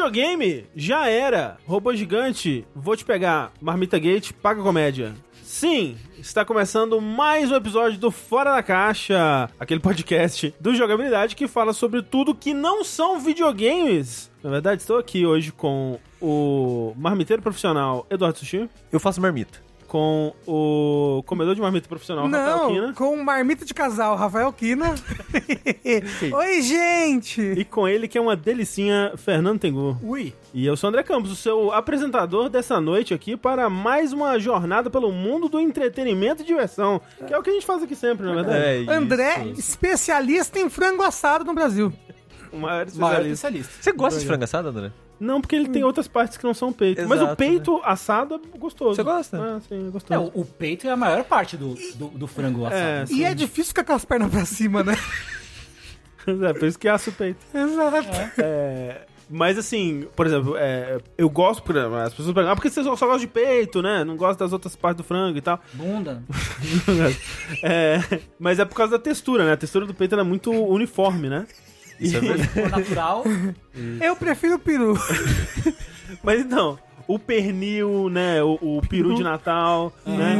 Videogame já era. Robô gigante, vou te pegar. Marmita Gate, paga comédia. Sim, está começando mais um episódio do Fora da Caixa, aquele podcast do jogabilidade que fala sobre tudo que não são videogames. Na verdade, estou aqui hoje com o marmiteiro profissional Eduardo Sushi, Eu faço marmita. Com o comedor de marmita profissional Rafael Não, Kina com marmita de casal, Rafael Kina. Oi, gente! e com ele que é uma delicinha, Fernando Tengu. Ui. E eu sou o André Campos, o seu apresentador dessa noite aqui para mais uma jornada pelo mundo do entretenimento e diversão, que é o que a gente faz aqui sempre, na verdade. É isso. André, especialista em frango assado no Brasil. O maior Maior especialista. especialista. Você gosta de frango assado, André? Não, porque ele tem outras partes que não são peito. Mas o Exato, peito assado é gostoso. Você gosta? Ah, sim, é É, gostoso. o, o peito é a maior parte do, do, do frango assado. É. E é difícil ficar com as pernas pra cima, né? é, por isso que assa o peito. Exato. É, mas assim, por exemplo, é, eu gosto, por exemplo, as pessoas perguntam, ah, por que você só, só gosta de peito, né? Não gosta das outras partes do frango e tal. Bunda. É, mas é por causa da textura, né? A textura do peito ela é muito uniforme, né? Isso é verdade. Se for natural, Eu prefiro o peru. Mas então, o pernil, né? O, o peru de Natal, né?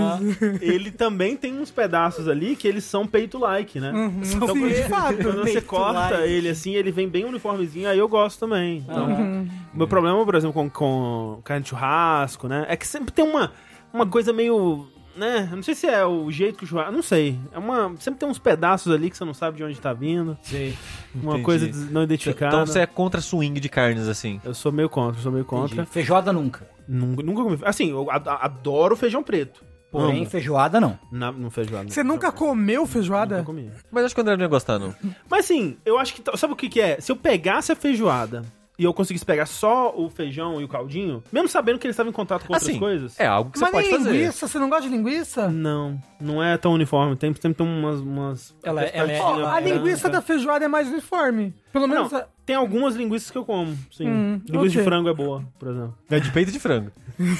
Ele também tem uns pedaços ali que eles são peito-like, né? Então, Sim, de fato. Quando você corta like. ele assim, ele vem bem uniformezinho, aí eu gosto também. Então, o meu problema, por exemplo, com, com carne de churrasco, né? É que sempre tem uma, uma coisa meio. Né? Eu Não sei se é o jeito que o churrasco. Não sei. É uma. Sempre tem uns pedaços ali que você não sabe de onde tá vindo. sei. Uma Entendi. coisa não identificada. Então você é contra swing de carnes, assim. Eu sou meio contra, eu sou meio contra. Entendi. Feijoada nunca. Nunca, nunca comi. Assim, eu ad- adoro feijão preto. Porém, Amo. feijoada não. Na, no feijoada. Você nunca comeu feijoada? Nunca comi. Mas acho que o André não ia gostar, não. Mas assim, eu acho que. Sabe o que, que é? Se eu pegasse a feijoada e eu conseguisse pegar só o feijão e o caldinho, mesmo sabendo que eles estavam em contato com outras Assim, coisas. é algo que você Mas pode fazer. linguiça, você não gosta de linguiça? Não, não é tão uniforme. Tem, sempre tem umas. umas Ela- ela é- Ó, tadinha a é- linguiça da feijoada é mais uniforme. Pelo Não, menos. a- tem algumas linguiças que eu como, sim. Hum, Linguiça de ok. frango é boa, por exemplo. É de peito de frango.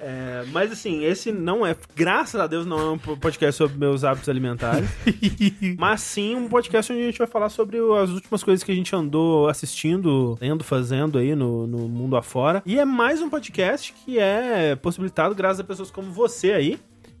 É, mas assim, esse não é, graças a Deus, não é um podcast sobre meus hábitos alimentares. mas sim um podcast onde a gente vai falar sobre as últimas coisas que a gente andou assistindo, lendo, fazendo aí no, no mundo afora. E é mais um podcast que é possibilitado graças a pessoas como você aí.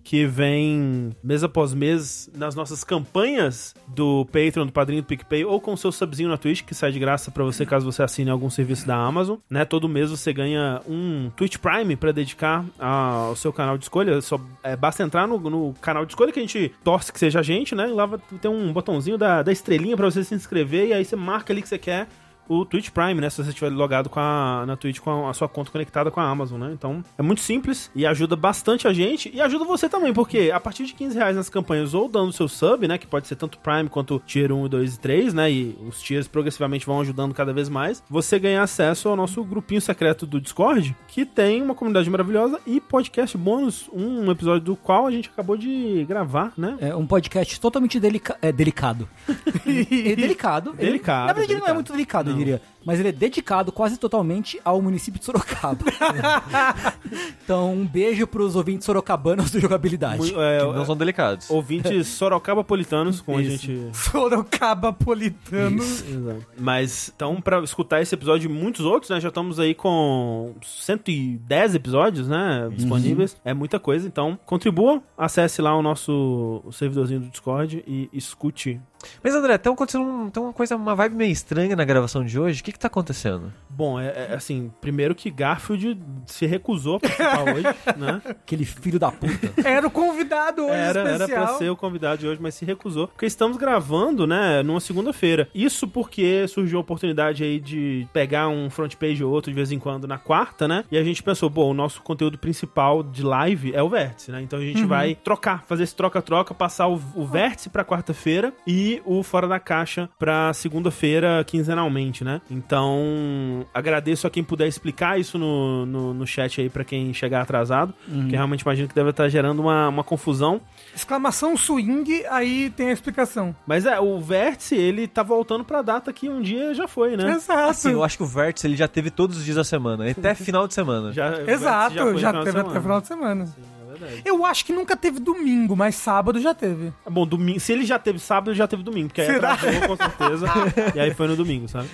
Que vem mês após mês nas nossas campanhas do Patreon, do Padrinho do PicPay, ou com o seu subzinho na Twitch, que sai de graça pra você caso você assine algum serviço da Amazon. Né? Todo mês você ganha um Twitch Prime pra dedicar ao seu canal de escolha. Só é, basta entrar no, no canal de escolha que a gente torce que seja a gente, né? E lá ter um botãozinho da, da estrelinha pra você se inscrever, e aí você marca ali que você quer o Twitch Prime, né? Se você estiver logado com a, na Twitch com a, a sua conta conectada com a Amazon, né? Então é muito simples e ajuda bastante a gente e ajuda você também, porque a partir de 15 reais nas campanhas ou dando seu sub, né? Que pode ser tanto Prime quanto Tier 1, 2 e 3, né? E os tiers progressivamente vão ajudando cada vez mais. Você ganha acesso ao nosso grupinho secreto do Discord, que tem uma comunidade maravilhosa e podcast bônus, um episódio do qual a gente acabou de gravar, né? É um podcast totalmente delica é, delicado. é delicado. Ele- Delicado, na verdade, ele não delicado. é muito delicado, eu diria. Mas ele é dedicado quase totalmente ao município de Sorocaba. então, um beijo pros ouvintes sorocabanos do jogabilidade. Mu- é, Que não são delicados. ouvintes sorocabapolitanos, como Isso. a gente Sorocaba Politano. Exato. Mas, então, pra escutar esse episódio e muitos outros, né? Já estamos aí com 110 episódios, né? Disponíveis. É muita coisa. Então, contribua, acesse lá o nosso servidorzinho do Discord e escute. Mas André, tá acontecendo um- tem uma coisa, uma vibe meio estranha na gravação de hoje. O que que tá acontecendo? Bom, é, é, assim, primeiro que Garfield se recusou a participar hoje, né? Aquele filho da puta. Era o convidado hoje Era, era especial. pra ser o convidado de hoje, mas se recusou. Porque estamos gravando, né, numa segunda-feira. Isso porque surgiu a oportunidade aí de pegar um front page ou outro de vez em quando na quarta, né? E a gente pensou, bom, o nosso conteúdo principal de live é o vértice, né? Então a gente vai trocar, fazer esse troca-troca, passar o, o vértice pra quarta-feira e o fora da caixa pra segunda-feira quinzenalmente, né? Então agradeço a quem puder explicar isso no, no, no chat aí pra quem chegar atrasado, que realmente imagino que deve estar gerando uma, uma confusão. Exclamação swing, aí tem a explicação. Mas é, o vértice, ele tá voltando pra data que um dia já foi, né? Exato. Assim, eu acho que o Vértice ele já teve todos os dias da semana, até final de semana. Já, Exato, já, de teve até semana. final de semana. Sim, verdade. Eu acho que nunca teve domingo, mas sábado já teve. Bom, domingo, se ele já teve sábado, já teve domingo, porque aí Será? atrasou, com certeza. e aí foi no domingo, sabe?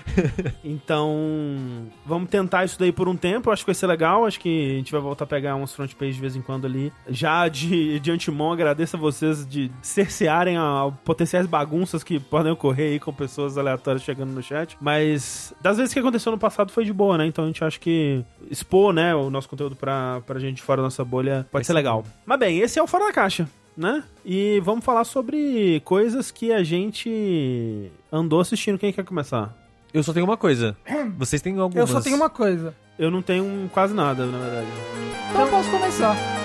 Então, vamos tentar isso daí por um tempo, eu acho que vai ser legal, acho que a gente vai voltar a pegar uns front page de vez em quando ali. Já de, de antemão, agradeço a vocês de cercearem a, potenciais bagunças que podem ocorrer aí com pessoas aleatórias chegando no chat, mas das vezes que aconteceu no passado foi de boa, né? Então a gente acha que expor, né, o nosso conteúdo pra, pra gente fora da nossa bolha pode ser legal. Mas bem, esse é o Fora da Caixa né? E vamos falar sobre coisas que a gente andou assistindo. Quem quer começar? Eu só tenho uma coisa. Vocês têm algumas. Eu só tenho uma coisa. Eu não tenho quase nada, na verdade. Então eu posso começar.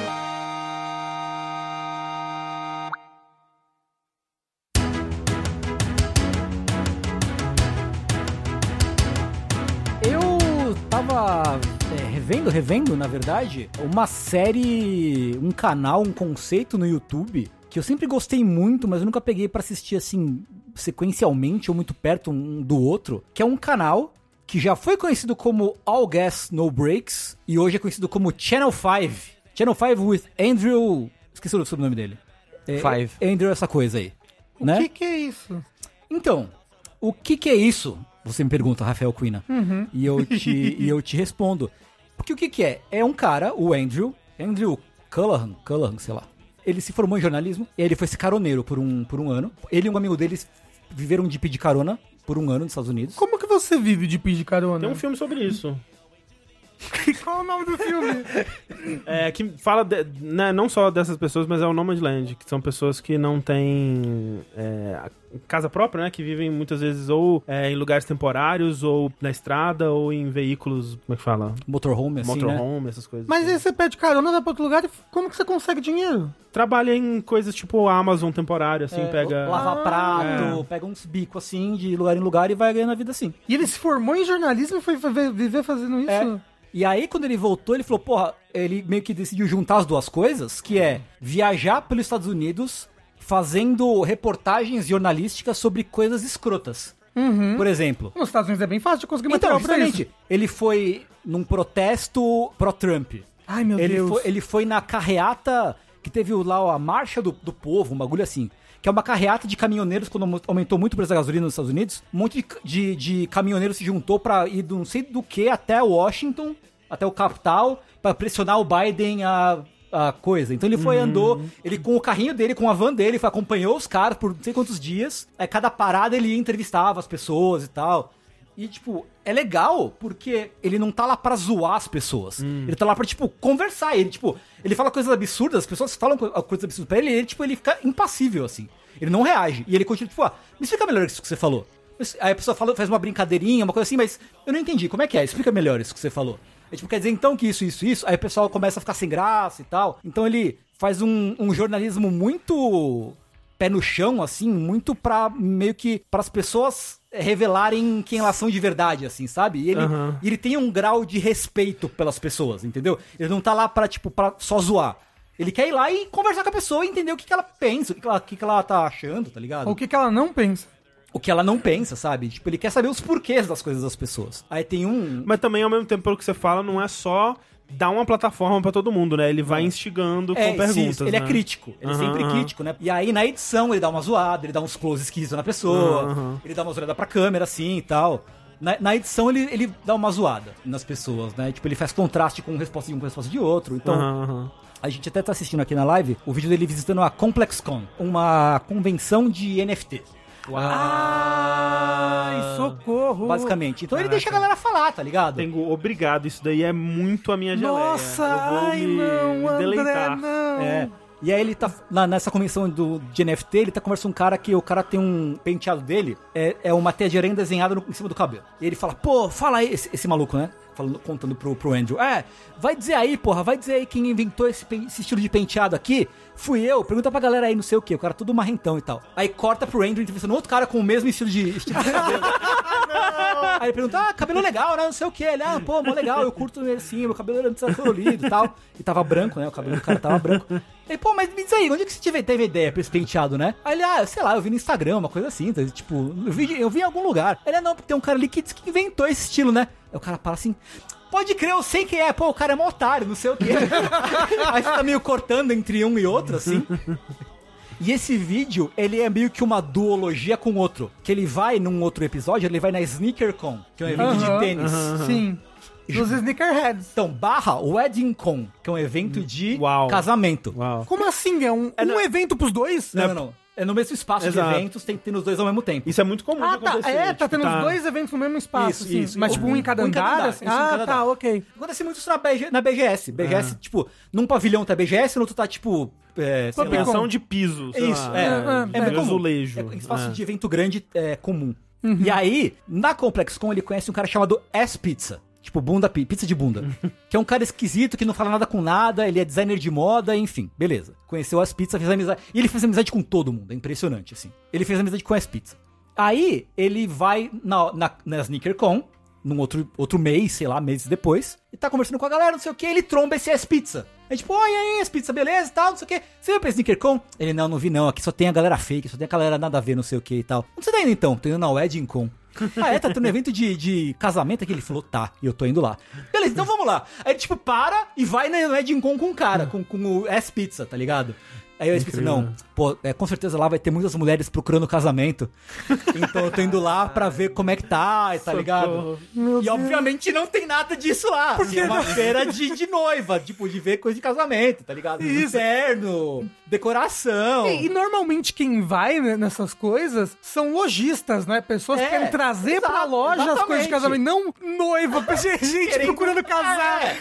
Revendo, revendo, na verdade, uma série, um canal, um conceito no YouTube que eu sempre gostei muito, mas eu nunca peguei pra assistir assim sequencialmente ou muito perto um do outro, que é um canal que já foi conhecido como All Gas No Breaks e hoje é conhecido como Channel 5. Channel 5 with Andrew, esqueci o sobrenome dele. É, Five. Andrew essa coisa aí, O né? que, que é isso? Então, o que, que é isso? Você me pergunta, Rafael Quina. E, eu te, e eu te respondo. Porque o que, que é? É um cara, o Andrew, Andrew Cullihan, Cullihan, sei lá. Ele se formou em jornalismo, e ele foi esse caroneiro por um, por um ano. Ele e um amigo deles viveram de pedir carona por um ano nos Estados Unidos. Como que você vive de pedir carona? Tem um filme sobre isso. Qual é o nome do filme? É, que fala de- né, não só dessas pessoas, mas é o Nomadland, que são pessoas que não têm é, casa própria, né? Que vivem muitas vezes ou é, em lugares temporários, ou na estrada, ou em veículos, como é que fala? Motorhome, assim, né? Motorhome, essas coisas. Mas assim. aí você pede carona, vai pra outro lugar, e como que você consegue dinheiro? Trabalha em coisas tipo Amazon temporário, assim, É, pega... Lavar prato, pega uns bicos assim, de lugar em lugar e vai ganhando a vida assim. E ele se formou em jornalismo e foi viver fazendo isso? E aí, quando ele voltou, ele falou, porra, ele meio que decidiu juntar as duas coisas, que é viajar pelos Estados Unidos fazendo reportagens jornalísticas sobre coisas escrotas. Por exemplo. Nos Estados Unidos é bem fácil de conseguir Então, material pra isso. ele foi num protesto pró-Trump. Ai, meu Ele Deus. foi, ele foi na carreata que teve lá a Marcha do, do Povo, um bagulho assim. Que é uma carreata de caminhoneiros quando aumentou muito o preço da gasolina nos Estados Unidos. Um monte de, de, de caminhoneiros se juntou pra ir do não sei do que até Washington, até o capital, pra pressionar o Biden a, a coisa. Então ele foi, andou, ele com o carrinho dele, com a van dele, foi, acompanhou os caras por não sei quantos dias. Aí cada parada ele entrevistava as pessoas e tal. E, tipo, é legal porque ele não tá lá pra zoar as pessoas. Ele tá lá pra, tipo, conversar. Ele, tipo, ele fala coisas absurdas, as pessoas falam co- coisas absurdas pra ele e ele, tipo, ele fica impassível, assim. Ele não reage. E ele continua, tipo, ah, me explica melhor isso que você falou. Aí a pessoa fala, faz uma brincadeirinha, uma coisa assim, mas eu não entendi. Como é que é? Explica melhor isso que você falou. É, tipo, quer dizer então que isso, isso, isso. Aí o pessoal começa a ficar sem graça e tal. Então ele faz um, um jornalismo muito pé no chão, assim, muito pra meio que para as pessoas revelarem quem elas são de verdade, assim, sabe? E ele, e ele tem um grau de respeito pelas pessoas, entendeu? Ele não tá lá pra, tipo, pra só zoar. Ele quer ir lá e conversar com a pessoa e entender o que, que ela pensa, o que, que ela, o que, que ela tá achando, tá ligado? O que, que ela não pensa? O que ela não pensa, sabe? Tipo, ele quer saber os porquês das coisas das pessoas. Aí tem um. Mas também, ao mesmo tempo, pelo que você fala, não é só dar uma plataforma pra todo mundo, né? Ele vai instigando É, com perguntas, isso, ele é né? crítico. Ele é Aham, sempre crítico, né? E aí na edição ele dá uma zoada, ele dá uns close esquisitos na pessoa, Aham. ele dá uma zoada pra câmera assim e tal. Na, na edição ele, ele dá uma zoada nas pessoas, né? Tipo, ele faz contraste com resposta de um com resposta de outro. Então, aham. a gente até tá assistindo aqui na live o vídeo dele visitando a ComplexCon, uma convenção de NFT. Ai, socorro. Basicamente. Então ele deixa a galera falar, tá ligado? Tengo, obrigado, isso daí é muito a minha geleia. Nossa, ai me, não, me André, deleitar. não. É. E aí ele tá na- nessa convenção do, de NFT, ele tá conversando com um cara que o cara tem um penteado dele, é, é uma teia de aranha desenhada no- em cima do cabelo. E ele fala, pô, fala aí, esse, esse maluco, né? Falando, contando pro, pro Andrew. É, vai dizer aí, porra, vai dizer aí quem inventou esse, esse estilo de penteado aqui. Fui eu, pergunta pra galera aí, não sei o que, o cara todo marrentão e tal. Aí corta pro Andrew entrevistando outro cara com o mesmo estilo de, estilo de cabelo. Aí ele pergunta, ah, cabelo legal, né? Não sei o que. Ele, ah, pô, mó legal, eu curto ele assim, meu cabelo era antes era colorido e tal. E tava branco, né? O cabelo do cara tava branco. Aí, pô, mas me diz aí, onde é que você teve, teve ideia pra esse penteado, né? Aí ele, ah, sei lá, eu vi no Instagram, uma coisa assim, tá? tipo, eu vi, eu vi em algum lugar. Ele, ah, não, tem um cara ali que que inventou esse estilo, né? Aí o cara fala assim, pode crer, eu sei quem é. Pô, o cara é mó otário, não sei o quê. Aí fica meio cortando entre um e outro, assim. E esse vídeo, ele é meio que uma duologia com outro. Que ele vai, num outro episódio, ele vai na SneakerCon, que é um evento de Aham, tênis. Sim. Dos Sneakerheads. Então, barra WeddingCon, que é um evento de Uau. casamento. Uau. Como assim? É um, um evento pros dois? Não, não, não. É no mesmo espaço Exato. de eventos, tem que ter nos dois ao mesmo tempo. Isso é muito comum Ah, de tá. acontecer. É, tá tipo, tendo os dois eventos no mesmo espaço, Isso, assim. isso. Mas tipo um em cada Um em cada andar? andar, assim? Ah, cada tá, andar. ok. Acontece muito isso na, BG, na BGS. BGS, tipo, num pavilhão tá BGS, no outro tá, tipo... É. Pensão de piso. sei Isso, lá, é. é, É, é muito comum. azulejo. É, espaço É. de evento grande é comum. E aí, na ComplexCon, ele conhece um cara chamado S-Pizza. Tipo, bunda, pi- pizza de bunda. que é um cara esquisito, que não fala nada com nada, ele é designer de moda, enfim, beleza. Conheceu as pizzas, fez amizade. E ele fez amizade com todo mundo, é impressionante, assim. Ele fez amizade com as pizzas. Aí, ele vai na, na, na SneakerCon, num outro, outro mês, sei lá, meses depois, e tá conversando com a galera, não sei o que, ele tromba esse S-Pizza. É tipo, oi, aí, S-Pizza, beleza e tal, não sei o que. Você veio pra SneakerCon? Ele, não, não vi não, aqui só tem a galera fake, só tem a galera nada a ver, não sei o que e tal. Onde você tá indo então? Tô indo na WeddingCon. ah, é? Tá tendo um evento de, de casamento aqui? Ele falou, tá, e eu tô indo lá. Beleza, então vamos lá. Aí ele, tipo, para e vai na WeddingCon com o cara, com, com o S-Pizza, tá ligado? Aí o S-Pizza, não, pô, é, com certeza lá vai ter muitas mulheres procurando casamento. Então eu tô indo lá pra ver como é que tá, tá ligado? E obviamente não tem nada disso lá. Assim, é uma feira de, de noiva, tipo, de ver coisa de casamento, tá ligado? Isso. Inferno, decoração. E, e normalmente quem vai né, nessas coisas são lojistas, né? Pessoas É, que querem trazer pra exato, loja as coisas de exatamente. casamento, não noiva, gente Querendo- procurando casar. É.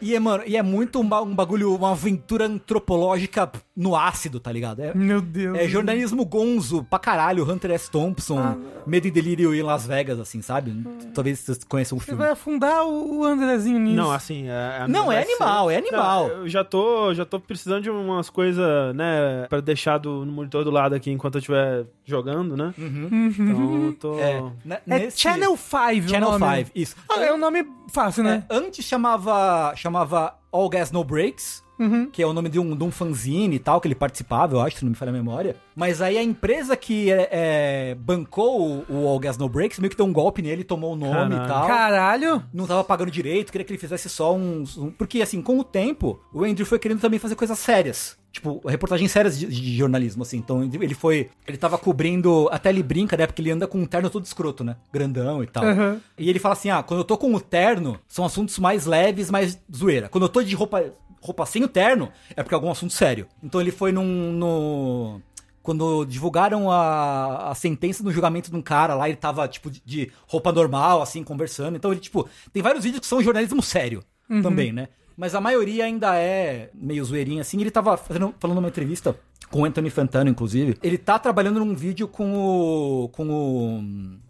E é, mano, e é muito um, um bagulho, uma aventura antropológica no ácido, tá ligado? É, Meu Deus. é jornalismo gonzo pra caralho, Hunter S. Thompson, Ah. Medo e Delírio em Las Vegas, assim, sabe? Talvez vocês conheçam o Você filme. vai afundar o Andrezinho nisso. Não, assim, é, Não, é animal, é animal. Não, eu já tô, já tô precisando de umas coisas, né, pra deixar do, no monitor do lado aqui enquanto eu estiver jogando, né? Então eu tô... É, ne- É nesse- Channel 5 Channel o nome. 5, isso. Ah, é um nome fácil, né? É, antes chamava, chamava All Gas No Breaks, Uhum. que é o nome de um, de um fanzine e tal, que ele participava, eu acho, se não me falha a memória. Mas aí a empresa que é, é, bancou o, o All Gas No Breaks meio que deu um golpe nele, tomou o nome Caralho. e tal. Caralho. Não tava pagando direito, queria que ele fizesse só uns. um- porque, assim, com o tempo, o Andrew foi querendo também fazer coisas sérias. Tipo, reportagens sérias de, de jornalismo, assim. Então, ele foi. Ele tava cobrindo. Até ele brinca, né? Porque ele anda com um terno todo escroto, né? Grandão e tal. Uhum. E ele fala assim: ah, quando eu tô com o terno, são assuntos mais leves, mais zoeira. Quando eu tô de roupa, roupa sem o terno, é porque é algum assunto sério. Então ele foi num. No, quando divulgaram a, a sentença no julgamento de um cara lá, ele tava, tipo, de, de roupa normal, assim, conversando. Então ele, tipo, tem vários vídeos que são jornalismo sério também, né? Mas a maioria ainda é meio zoeirinha, assim. Ele tava fazendo, falando numa entrevista com o Anthony Fantano, inclusive. Ele tá trabalhando num vídeo com o. com o.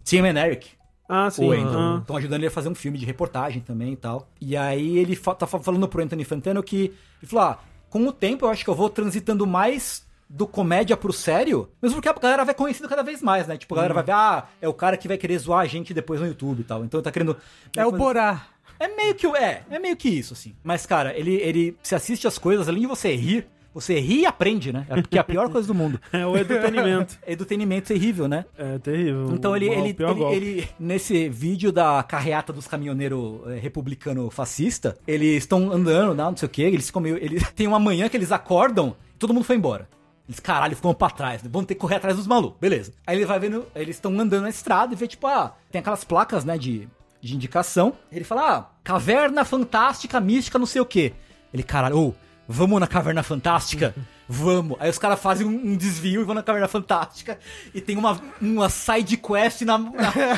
Tim and Eric. Ah, sim. O ah. Estão ajudando ele a fazer um filme de reportagem também e tal. E aí ele fa- tá fa- falando pro Anthony Fantano que. Ele falou: ah, com o tempo eu acho que eu vou transitando mais do comédia pro sério, mesmo porque a galera vai conhecendo cada vez mais, né? Tipo, a galera vai ver, ah, é o cara que vai querer zoar a gente depois no YouTube e tal. Então ele tá querendo. É o Borá. É meio que o- é, é meio que isso, assim. Mas, cara, ele, ele se assiste as coisas, além de você rir, você ri e aprende, né? É porque é a pior coisa do mundo. É o entretenimento. Edutenimento terrível, né? É terrível. Então ele, ele, ele, ele- nesse vídeo da carreata dos caminhoneiros eh, republicano fascista, eles estão andando, não sei o que, eles ficam meio, eles tem uma manhã que eles acordam, e todo mundo foi embora. Eles, caralho, ficam pra trás, né? vamos ter que correr atrás dos malucos, beleza. Aí ele vai vendo, eles estão andando na estrada e vê, tipo, ah, tem aquelas placas, né, de, de indicação. Ele fala, ah, caverna fantástica, mística, não sei o que. Ele, caralho, ô, vamos na caverna fantástica? Vamos. Aí os caras fazem um, um desvio e vão na Caverna Fantástica. E tem uma, uma side quest na, na,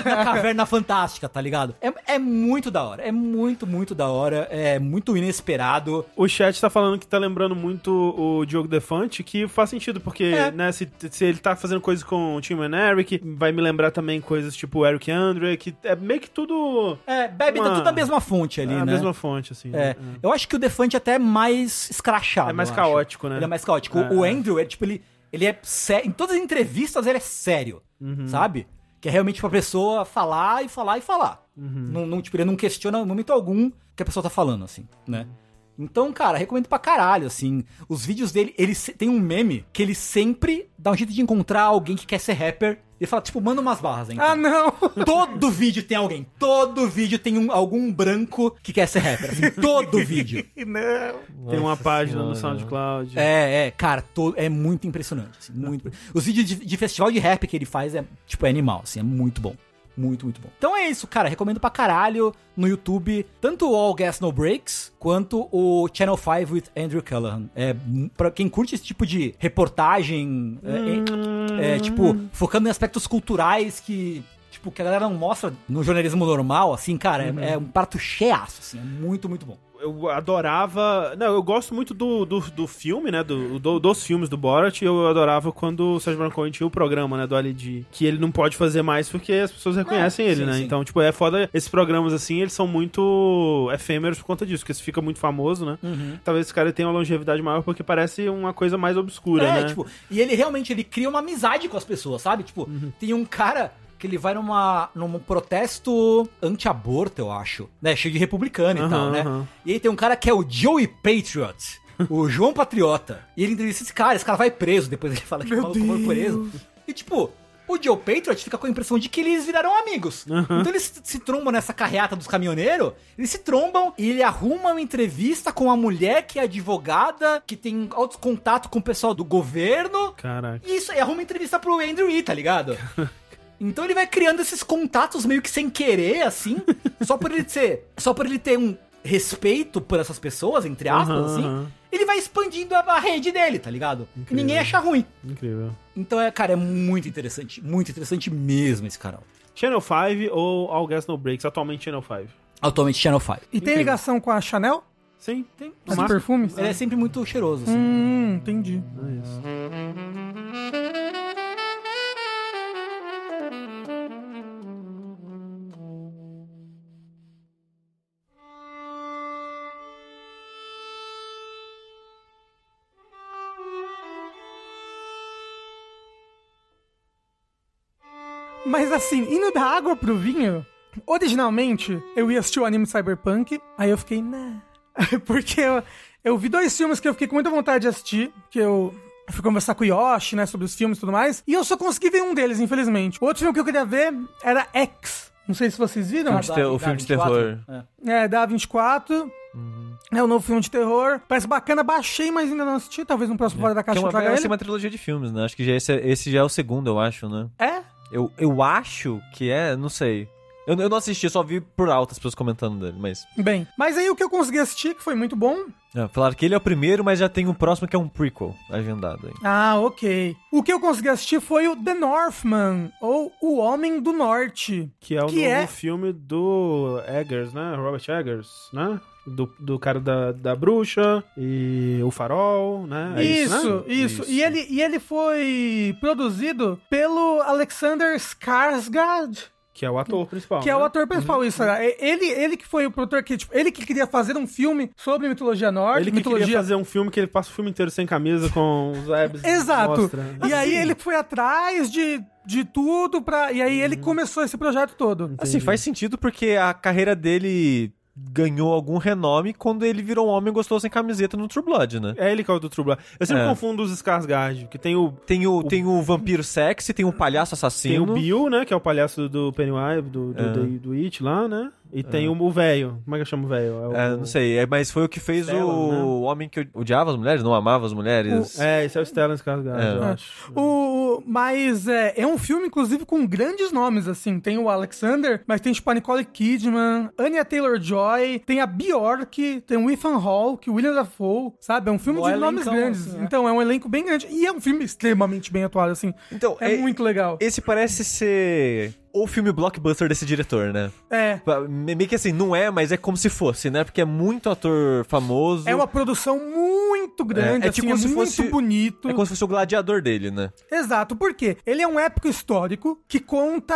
na Caverna Fantástica, tá ligado? É, é muito da hora. É muito, muito da hora. É muito inesperado. O chat tá falando que tá lembrando muito o Diogo Defante, que faz sentido, porque, É. né, se, se ele tá fazendo coisas com o Tim and Eric, vai me lembrar também coisas tipo o Eric Andre, que é meio que tudo É, bebe Uma- tudo da mesma fonte ali, a né? mesma fonte, assim. É. Eu acho que o Defante até é mais escrachado. É mais eu acho. caótico, né? Ele é mais caótico. É. O Andrew, é tipo, ele, ele é sério. Em todas as entrevistas ele é sério. Uhum. Sabe? Que é realmente pra pessoa falar e falar e falar. Uhum. Não, não, tipo, ele não questiona momento algum que a pessoa tá falando, assim, né? Então, cara, recomendo pra caralho, assim. Os vídeos dele, ele tem um meme que ele sempre dá um jeito de encontrar alguém que quer ser rapper Ele fala, tipo, manda umas barras, hein? Ah, não! Todo vídeo tem alguém. Todo vídeo tem um, algum branco que quer ser rapper. Assim, todo vídeo. não! Tem uma página no senhora. SoundCloud. É, é, cara, to- é muito impressionante. assim, muito. Os vídeos de, de festival de rap que ele faz é, tipo, é animal, assim, é muito bom. Muito, muito bom. Então é isso, cara. Recomendo pra caralho no YouTube, tanto o All Gas No Breaks, quanto o Channel 5 with Andrew Callahan. É, pra quem curte esse tipo de reportagem, é, é, é, tipo, focando em aspectos culturais que, tipo, que a galera não mostra no jornalismo normal, assim, cara, é, é um prato cheaço, assim, é muito, muito bom. Eu adorava. Não, eu gosto muito do, do, do filme, né? Do, do- dos filmes do Borat. Eu adorava quando o Sérgio Branconi tinha o programa, né? Do Ali D. Que ele não pode fazer mais porque as pessoas reconhecem É, ele, sim, né? sim. Então, tipo, é foda. Esses programas assim, eles são muito efêmeros por conta disso, porque se fica muito famoso, né? Talvez esse cara tenha uma longevidade maior porque parece uma coisa mais obscura, É, né? tipo, e ele realmente ele cria uma amizade com as pessoas, sabe? Tipo, Uhum. tem um cara que ele vai numa, num protesto anti-aborto, eu acho, né? Cheio de republicano e Aham, tal, né? aham. E aí tem um cara que é o Joey Patriot, o João Patriota. E ele entrevista esse cara, esse cara vai preso, depois ele fala que o maluco foi preso. E tipo, o Joe Patriot fica com a impressão de que eles viraram amigos. Então eles se trombam nessa carreata dos caminhoneiros, eles se trombam e ele arruma uma entrevista com uma mulher que é advogada, que tem altos contato com o pessoal do governo. Caraca. E isso, e arruma entrevista pro Andrew Yee, tá ligado? Então ele vai criando esses contatos meio que sem querer, assim, só por ele ser. Só por ele ter um respeito por essas pessoas, entre aspas, Aham, assim. aham. Ele vai expandindo a, a rede dele, tá ligado? E ninguém acha ruim. Incrível. Então é, cara, é muito interessante. Muito interessante mesmo esse canal. Channel 5 ou All Gas No Breaks? Atualmente Channel 5. Atualmente Channel 5. E tem ligação com a Chanel? Sim, tem. De perfumes? Ele é sempre muito cheiroso, assim. Hum, entendi. É isso. Mas assim, indo da água pro vinho, originalmente eu ia assistir o anime Cyberpunk, aí eu fiquei, né. Porque eu, eu vi dois filmes que eu fiquei com muita vontade de assistir, que eu fui conversar com o Yoshi, né, sobre os filmes e tudo mais, e eu só consegui ver um deles, infelizmente. O outro filme que eu queria ver era X. Não sei se vocês viram. Filme de o filme de 24. terror. É. É, da 24. É o novo filme de terror. Parece bacana, baixei, mas ainda não assisti. Talvez no próximo Fora da Que Caixa é eu uma, traga vai ele. ser uma trilogia de filmes, né? Acho que já esse, é- esse já é o segundo, eu acho, né? É? Eu, eu acho que é, não sei. Eu, eu não assisti, só vi por alto as pessoas comentando dele, mas. Bem, mas aí o que eu consegui assistir, que foi muito bom. É, falaram que ele é o primeiro, mas já tem um próximo que é um prequel agendado aí. Ah, ok. O que eu consegui assistir foi o The Northman, ou O Homem do Norte. Que é o Que novo é- filme do Eggers, né? Robert Eggers, né? Do, do cara da, da bruxa e o farol, né? É isso, né? isso, E, ele, e ele foi produzido pelo Alexander Skarsgård, Que é o ator principal. que é o né? ator principal. Isso, é. ele, ele que foi o produtor que, tipo, ele que queria fazer um filme sobre mitologia nórdica, Ele que mitologia queria fazer um filme que ele passa o filme inteiro sem camisa com os webs. Exato. Mostra. E aí ele foi atrás de, de tudo pra. E aí ele começou esse projeto todo. Assim, faz sentido porque a carreira dele ganhou algum renome quando ele virou um homem gostou sem camiseta no True Blood, né? É ele que é o do True Blood. Eu sempre É. confundo os Skarsgård, que tem o, Tem o, tem o vampiro sexy, tem o palhaço tem assassino. o Bill, né? Que é o palhaço do Pennywise, do, do, É. do, do It lá, né? E tem o o velho. Como é que eu chamo o velho? o- É, não sei, é, mas foi o que fez Stellan, o né? homem que odiava as mulheres, não amava as mulheres. É, esse é o Stellan Skarsgård, É. eu É. acho. O, o- mas é, é um filme, inclusive, com grandes nomes, assim. Tem o Alexander, mas tem, tipo, a Nicole Kidman, Anya Taylor-Joy, tem a Bjork, tem o Ethan Hawke, o William Dafoe, sabe? É um filme Mó de nomes elencão, grandes. assim? Então, é um elenco bem grande. E é um filme extremamente bem atuado, assim. Então, É, muito legal. Esse parece ser o filme blockbuster desse diretor, né? É. Me- Meio que assim, não é, mas é como se fosse, né? Porque é muito ator famoso. É uma produção muito grande, É, é assim, tipo é se muito fosse- bonito. É como se fosse o gladiador dele, né? Exato, por quê? Ele é um épico histórico que conta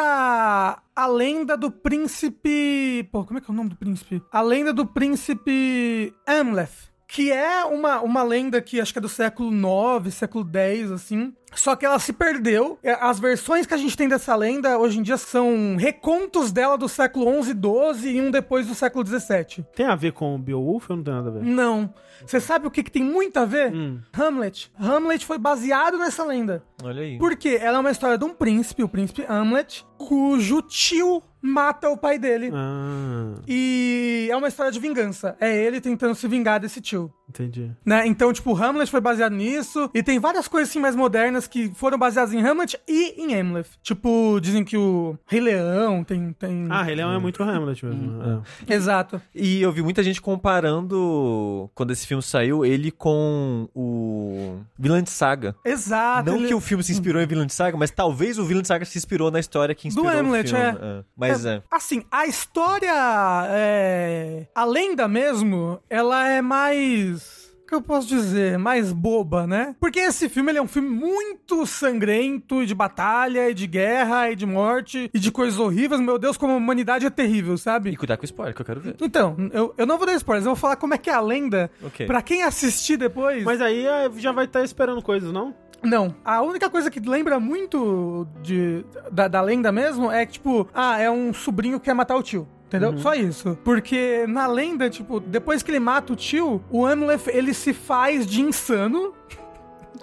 a lenda do príncipe. Pô, como é que é o nome do príncipe? A lenda do príncipe Amleth. Que é uma, uma lenda que acho que é do século IX, século X, assim. Só que ela se perdeu. É, As versões que a gente tem dessa lenda hoje em dia são recontos dela do século 11, 12 e um depois do século 17. Tem a ver com o Beowulf ou não tem nada a ver? Não. Você sabe o que, que tem muito a ver? Hamlet. Hamlet foi baseado nessa lenda. Olha aí. Porque ela é uma história de um príncipe, o príncipe Hamlet, cujo tio mata o pai dele. Ah, E é uma história de vingança. É ele tentando se vingar desse tio. entendi. Né? Então, tipo, Hamlet foi baseado nisso. E tem várias coisas assim mais modernas que foram baseadas em Hamlet e em Hamlet. Tipo, dizem que o Rei Leão tem. tem... Ah, Rei Leão é muito Hamlet mesmo. é. Exato. E eu vi muita gente comparando, quando esse filme saiu, ele com o Vilã de Saga. Exato. Não ele- que o filme se inspirou em Vilã de Saga, mas talvez o Vilã de Saga se inspirou na história que inspirou Hamlet, o filme. é. Mas é. Assim, a história. É... A lenda mesmo, ela é mais. O que eu posso dizer? Mais boba, né? Porque esse filme ele é um filme muito sangrento, de batalha, e de guerra, e de morte, e de coisas horríveis. Meu Deus, como a humanidade é terrível, E sabe? cuidar com o spoiler, que eu quero ver. Então, eu, eu não vou dar spoilers, eu vou falar como é que é a lenda. Ok. Pra quem assistir depois. Mas aí é, já vai estar esperando coisas, não? Não. A única coisa que lembra muito de, da, da lenda mesmo é que, tipo, ah, é um sobrinho que quer matar o tio. Entendeu? Só isso. Porque na lenda, tipo, depois que ele mata o tio, o Amleth, ele se faz de insano.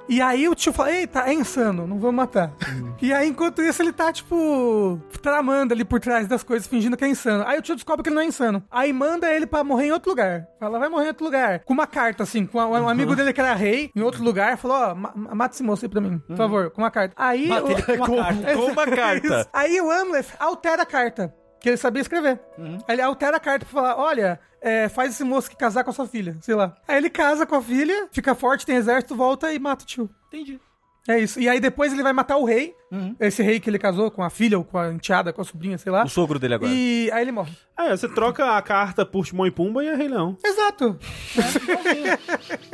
E aí o tio fala, eita, é insano, não vou matar. E aí, enquanto isso, ele tá, tipo, tramando ali por trás das coisas, fingindo que é insano. Aí o tio descobre que ele não é insano. Aí manda ele pra morrer em outro lugar. Fala, vai morrer em outro lugar. Com uma carta, assim, com um amigo dele que era rei, em outro lugar, falou, ó, ma- mata esse moço aí pra mim, por favor, com uma carta. Aí... Mata o- com uma carta. com uma carta. Aí o Amleth altera a carta, que ele sabia escrever. Aí Ele altera a carta pra falar, olha, é, faz esse moço que casar com a sua filha, sei lá. Aí ele casa com a filha, fica forte, tem exército, volta e mata o tio. Entendi. É isso. E aí depois ele vai matar o rei, esse rei que ele casou com a filha ou com a enteada, com a sobrinha, sei lá. O sogro dele agora. E aí ele morre. É, você troca a carta por Timão e Pumba e é Rei Leão. Exato.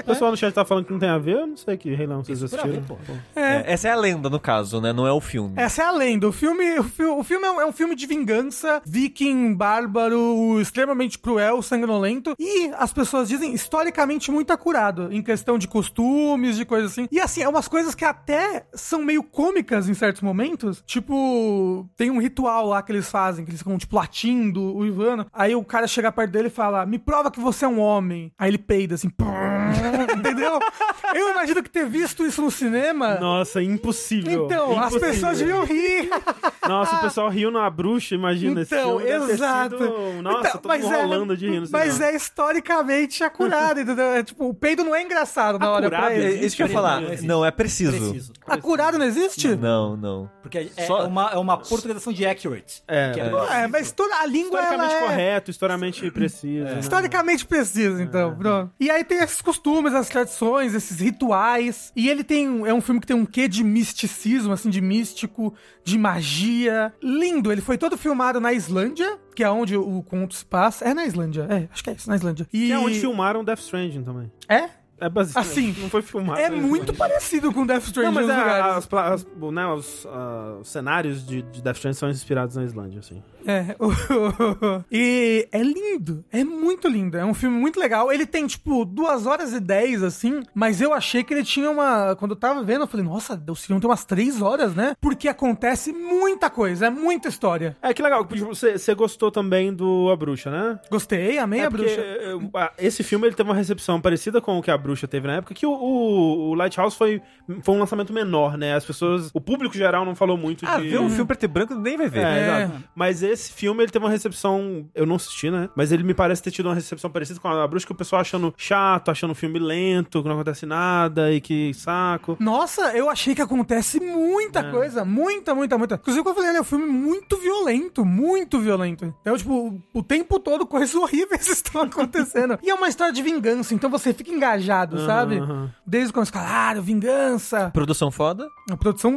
O pessoal no chat tá falando que não tem a ver, eu não sei que Rei Leão vocês Isso assistiram. pô. É, essa é a lenda, no caso, né? Não é o filme. Essa é a lenda. O filme, o, fi- o filme é um, é um filme de vingança, viking, bárbaro, extremamente cruel, sanguinolento. E as pessoas dizem historicamente muito acurado em questão de costumes, de coisas assim. E assim, é umas coisas que até são meio cômicas em certos momentos. Tipo, tem um ritual lá que eles fazem, que eles ficam, tipo, latindo, uivando. Aí o cara chega perto dele e fala: Me prova que você é um homem. Aí ele peida assim. Entendeu? Eu imagino que ter visto isso no cinema. Nossa, impossível. Então, as Impossível. pessoas deviam rir. Nossa, o pessoal riu na bruxa, imagina. esse Então, exato. sido- Nossa, Então, todo mas mundo é- rolando de rir no Mas cinema. é historicamente acurado, entendeu? É, tipo, o peido não é engraçado na hora pra Acurado, É, ele. isso que eu ia falar. Não. Não, é preciso. Preciso. Acurado não existe? Não, não. Porque é, Só- uma, é uma portuguesação de accurate. É, É, mas toda a língua ela Historicamente é... correto, historicamente preciso. né? Historicamente preciso, então, pronto. E aí tem esses costumes, as tradições, esses rituais. E ele tem. um- É um filme que tem um quê de misticismo, assim, de místico, de magia. Lindo. Ele foi todo filmado na Islândia, que é onde o conto se passa. É na Islândia, é, acho que é isso, na Islândia. E Que é onde filmaram Death Stranding também. É? É basicamente. Assim, não foi filmado. É na muito Islândia. parecido com Death Stranding Não, mas é, lugares. as, as- né, os, ah, os cenários de, de Death Stranding são inspirados na Islândia, assim. É. e é lindo. É muito lindo. É um filme muito legal. Ele tem, tipo, duas horas e dez, assim. Mas eu achei que ele tinha uma. Quando eu tava vendo, eu falei, nossa, o filme tem umas três horas, né? Porque acontece muita coisa. É muita história. É, que legal. Você, você gostou também do A Bruxa, né? Gostei, amei É a bruxa. esse filme ele teve uma recepção parecida com o que a Bruxa teve na época, que o, o, o Lighthouse foi, foi um lançamento menor, né? As pessoas, o público geral não falou muito Ah, de... ver um filme preto e branco nem vai ver. É, É. Mas esse filme, ele teve uma recepção. Eu não assisti, né? Mas ele me parece ter tido uma recepção parecida com a Bruxa, que o pessoal achando chato, achando o filme lento, que não acontece nada e que saco. Nossa, eu achei que acontece muita É. coisa. Muita, muita, muita. Inclusive, como eu falei, ele é um filme muito violento. Muito violento. Então, tipo, o tempo todo coisas horríveis estão acontecendo. e é uma história de vingança, então você fica engajado, sabe? aham. Desde o começo, caralho, vingança. Produção foda. Uma produção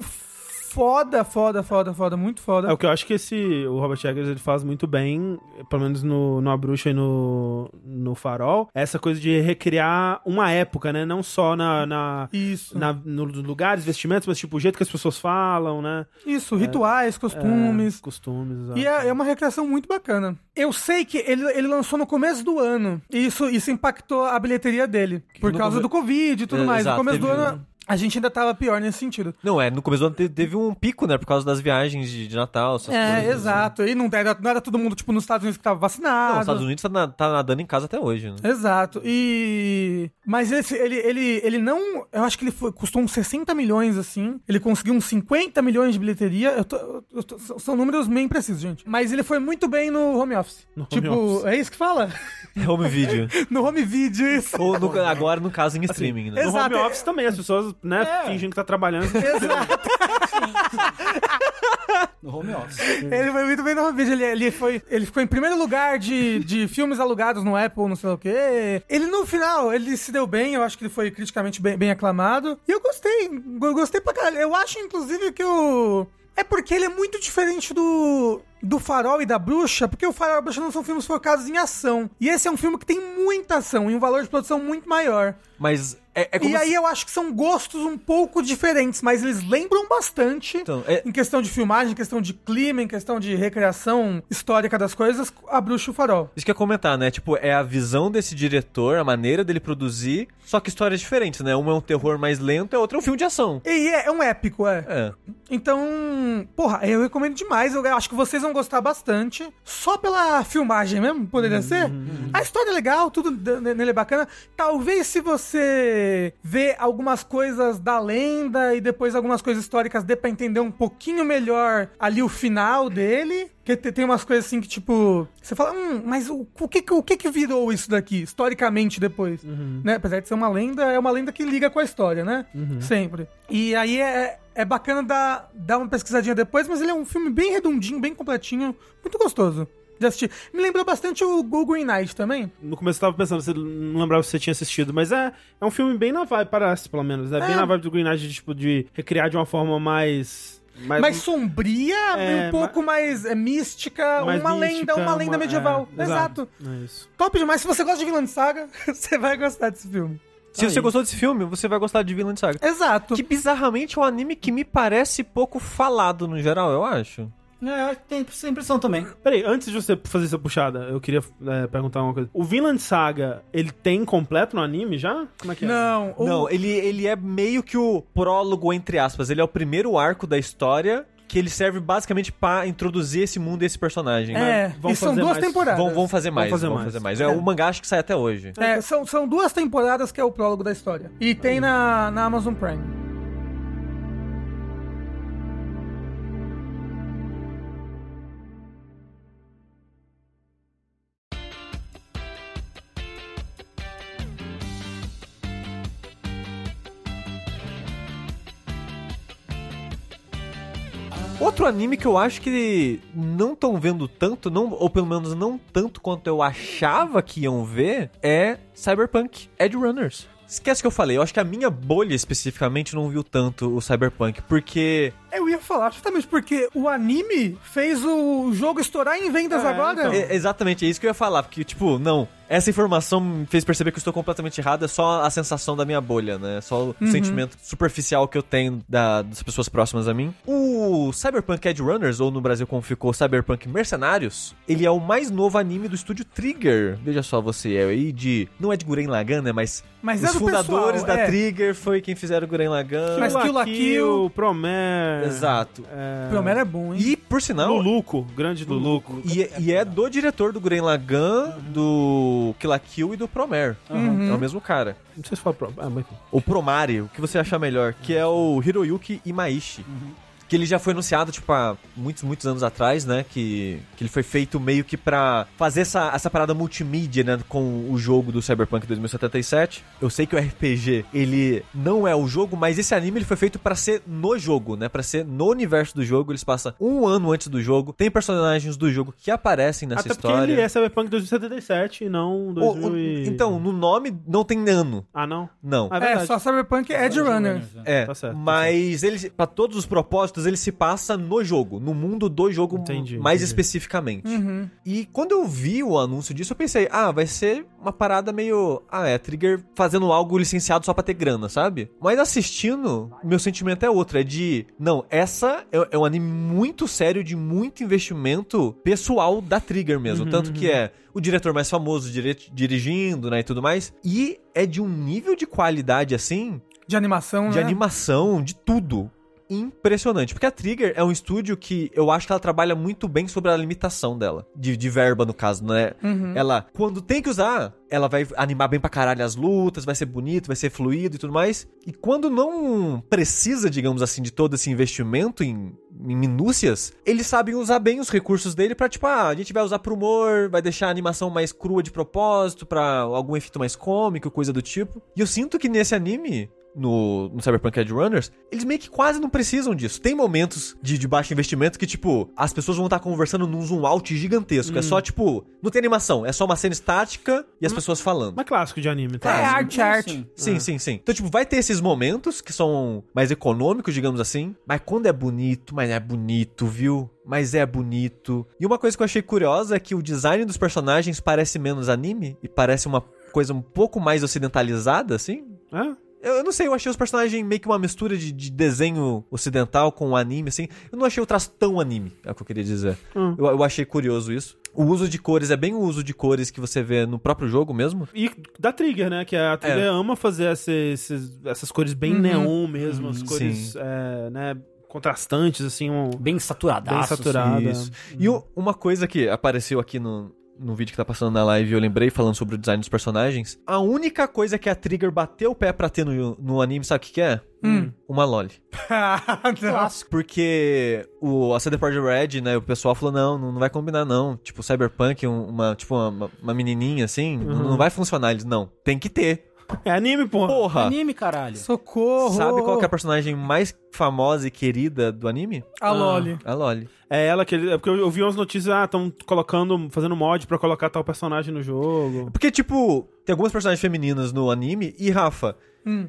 foda, foda, foda, foda, muito foda. É o que eu acho que esse, o Robert Eggers, ele faz muito bem, pelo menos no, no A Bruxa e no, no Farol, essa coisa de recriar uma época, né? Não só na, na, Isso. na- nos lugares, vestimentos, mas tipo o jeito que as pessoas falam, né? Isso, rituais, costumes. É, costumes, exato. E é, é uma recreação muito bacana. Eu sei que ele, ele lançou no começo do ano. E isso, isso impactou a bilheteria dele. Por No causa come- do Covid e tudo É, mais. exato, no começo do ano. A gente ainda tava pior nesse sentido. Não, é, no começo do ano te- teve um pico, né? Por causa das viagens de, de Natal, essas É, coisas. exato. E não era, não era todo mundo, tipo, nos Estados Unidos que tava vacinado. Não, os Estados Unidos tá, na- tá nadando em casa até hoje, né? Exato. E. Mas esse, ele, ele, ele não. Eu acho que ele foi, custou uns 60 milhões, assim. Ele conseguiu uns 50 milhões de bilheteria. Eu tô- eu tô- são- números bem precisos, gente. Mas ele foi muito bem no home office. No home tipo, office. é isso que fala? Home video. No home video, isso. Ou no- agora, no caso, em streaming, né? No Exato. home office também, as pessoas, né, É. fingem que tá trabalhando. Exato. No home office. Ele foi muito bem no home video. Ele, ele, foi, ele ficou em primeiro lugar de, de filmes alugados no Apple, não sei o quê. Ele, no final, ele se deu bem. Eu acho que ele foi criticamente bem, bem aclamado. E eu gostei. Eu gostei pra caralho. Eu acho, inclusive, que o... É porque ele é muito diferente do, do Farol e da Bruxa, porque o Farol e a Bruxa não são filmes focados em ação. E esse é um filme que tem muita ação e um valor de produção muito maior. Mas é, é como E aí se- eu acho que são gostos um pouco diferentes, mas eles lembram bastante. Então, é- Em questão de filmagem, em questão de clima, em questão de recriação histórica das coisas, a Bruxa e o Farol. Isso que eu ia comentar, né? Tipo, é a visão desse diretor, a maneira dele produzir, só que histórias diferentes, né? Uma é um terror mais lento, a outra é um filme de ação. E é, é um épico, é. É. Então, porra, eu recomendo demais. Eu acho que vocês vão gostar bastante. Só pela filmagem mesmo, poderia ser. A história é legal, tudo nele é bacana. Talvez se você vê algumas coisas da lenda e depois algumas coisas históricas, dê pra entender um pouquinho melhor ali o final dele. Porque te- tem umas coisas assim que, tipo, você fala, hum, mas o, o, que, que- o que que virou isso daqui, historicamente, depois? Né? Apesar de ser uma lenda, é uma lenda que liga com a história, né? Sempre. E aí é, é bacana dar, dar uma pesquisadinha depois, mas ele é um filme bem redondinho, bem completinho, muito gostoso de assistir. Me lembrou bastante o Go Green Knight também. No começo eu tava pensando, você não lembrava se você tinha assistido, mas é, é um filme bem na vibe, parece, pelo menos. É, bem É. na vibe do Green Knight, de, tipo, de recriar de uma forma mais... Mais, mais sombria É, um pouco mais é, mística, mais uma mística, lenda, uma lenda uma- medieval. é, Exato. É isso. Top demais. Se você gosta de Vinland Saga, você vai gostar desse filme. Se Aí. você gostou desse filme, você vai gostar de Vinland Saga. Exato. Que bizarramente é um anime que me parece pouco falado no geral, eu acho. É, eu tenho essa impressão também. Peraí, antes de você fazer essa puxada, eu queria é, perguntar uma coisa. O Vinland Saga, ele tem completo no anime já? Como é que é? Não, o- Não, ele, ele é meio que o prólogo, entre aspas. Ele é o primeiro arco da história que ele serve basicamente pra introduzir esse mundo e esse personagem. É, vão e são fazer duas mais. temporadas. Vão, vão fazer mais. fazer vão mais. fazer mais. É, o mangá acho que sai até hoje. É, são, são duas temporadas que é o prólogo da história. E tem na, na Amazon Prime. Anime que eu acho que não estão vendo tanto, não, ou pelo menos não tanto quanto eu achava que iam ver, é Cyberpunk Edge Runners. Esquece que eu falei, eu acho que a minha bolha especificamente não viu tanto o Cyberpunk, porque Eu ia falar justamente porque o anime fez o jogo estourar em vendas É, agora. então. É, exatamente, é isso que eu ia falar, porque, tipo, não, essa informação me fez perceber que eu estou completamente errado, é só a sensação da minha bolha, né? É só o sentimento superficial que eu tenho da- das pessoas próximas a mim. O Cyberpunk Edge Runners, ou no Brasil como ficou Cyberpunk Mercenários, ele é o mais novo anime do estúdio Trigger. Veja só você, é aí de. Não é de Guren Lagann, né? Mas, Mas é os do fundadores pessoal, da é. Trigger foi quem fizeram o Guren Lagann. Mas Kill la Kill. Kill, Promare... Exato. É... Promera é bom, hein? E, por sinal, Luluco, grande Luluco. E, e é do diretor do Guren Lagann, do Kill la Kill e do Promare. Uhum. É o mesmo cara. Não sei se fala Pro... Ah, mas... O Promare, o que você achar melhor, que é o Hiroyuki Imaishi. Que ele já foi anunciado, tipo, há muitos, muitos anos atrás, né? Que, que ele foi feito meio que pra fazer essa, essa parada multimídia, né? Com o jogo do Cyberpunk 2077. Eu sei que o RPG, ele não é o jogo, mas esse anime ele foi feito pra ser no jogo, né? Pra ser no universo do jogo. Eles passam um ano antes do jogo. Tem personagens do jogo que aparecem nessa Até porque história. ele é Cyberpunk 2077 e não O- 2000 o- e... Então, no nome não tem ano. Ah, não? Não. Ah, É, verdade. só Cyberpunk Edge Runners. É, Tá certo, tá mas ele, para todos os propósitos, ele se passa no jogo, no mundo do jogo Entendi, mais entendi. especificamente. Uhum. E quando eu vi o anúncio disso, eu pensei, ah, vai ser uma parada meio, ah, é Trigger fazendo algo licenciado só pra ter grana, sabe? Mas assistindo, meu sentimento é outro, é de, não, essa é, é um anime muito sério de muito investimento pessoal da Trigger mesmo, Uhum, tanto que é o diretor mais famoso dirigindo, né, e tudo mais, e é de um nível de qualidade assim De animação, de né? animação, de tudo. Impressionante. Porque a Trigger é um estúdio que eu acho que ela trabalha muito bem sobre a limitação dela. De, de verba, no caso, né? Ela, quando tem que usar, ela vai animar bem pra caralho as lutas, vai ser bonito, vai ser fluido e tudo mais. E quando não precisa, digamos assim, de todo esse investimento em, em minúcias, eles sabem usar bem os recursos dele pra, tipo, ah, a gente vai usar pro humor, vai deixar a animação mais crua de propósito, pra algum efeito mais cômico, coisa do tipo. E eu sinto que nesse anime, no, no Cyberpunk Edge Runners, eles meio que quase não precisam disso. Tem momentos de, de baixo investimento que, tipo, as pessoas vão estar conversando num zoom out gigantesco. É só, tipo, não tem animação, é só uma cena estática e as pessoas falando. Mas clássico de anime, É tá? arte, arte. Sim. Sim, sim, sim. Então, tipo, vai ter esses momentos que são mais econômicos, digamos assim. Mas quando é bonito, mas é bonito, viu? Mas é bonito. E uma coisa que eu achei curiosa é que o design dos personagens parece menos anime e parece uma coisa um pouco mais ocidentalizada, assim. É? Eu, eu não sei, eu achei os personagens meio que uma mistura de, de desenho ocidental com anime, assim. Eu não achei o traço tão anime, é o que eu queria dizer. Hum. Eu, eu achei curioso isso. O uso de cores é bem o uso de cores que você vê no próprio jogo mesmo. E da Trigger, né? Que a Trigger É. ama fazer esses- essas cores bem Uhum. neon mesmo, as Uhum. cores, é, né? Contrastantes, assim, um, Bem saturadaço. bem saturada. Isso. E o- uma coisa que apareceu aqui no, no vídeo que tá passando na live, eu lembrei falando sobre o design dos personagens. A única coisa que a Trigger bateu o pé pra ter no, no anime, sabe o que, que é? Hum. Uma loli. Clássico. Porque o, a CD Projekt Red, né, o pessoal falou, não, não vai combinar não. Tipo, Cyberpunk, um- uma, tipo, uma, uma menininha assim, não, não vai funcionar. Eles, não, tem que ter. É anime, porra. Porra! Anime, caralho. Socorro. Sabe qual que é a personagem mais famosa e querida do anime? A Loli. A Loli. É ela que ele. É porque eu, vi umas notícias, ah, estão colocando, fazendo mod pra colocar tal personagem no jogo. Porque, tipo, tem algumas personagens femininas no anime e, Rafa, Hum.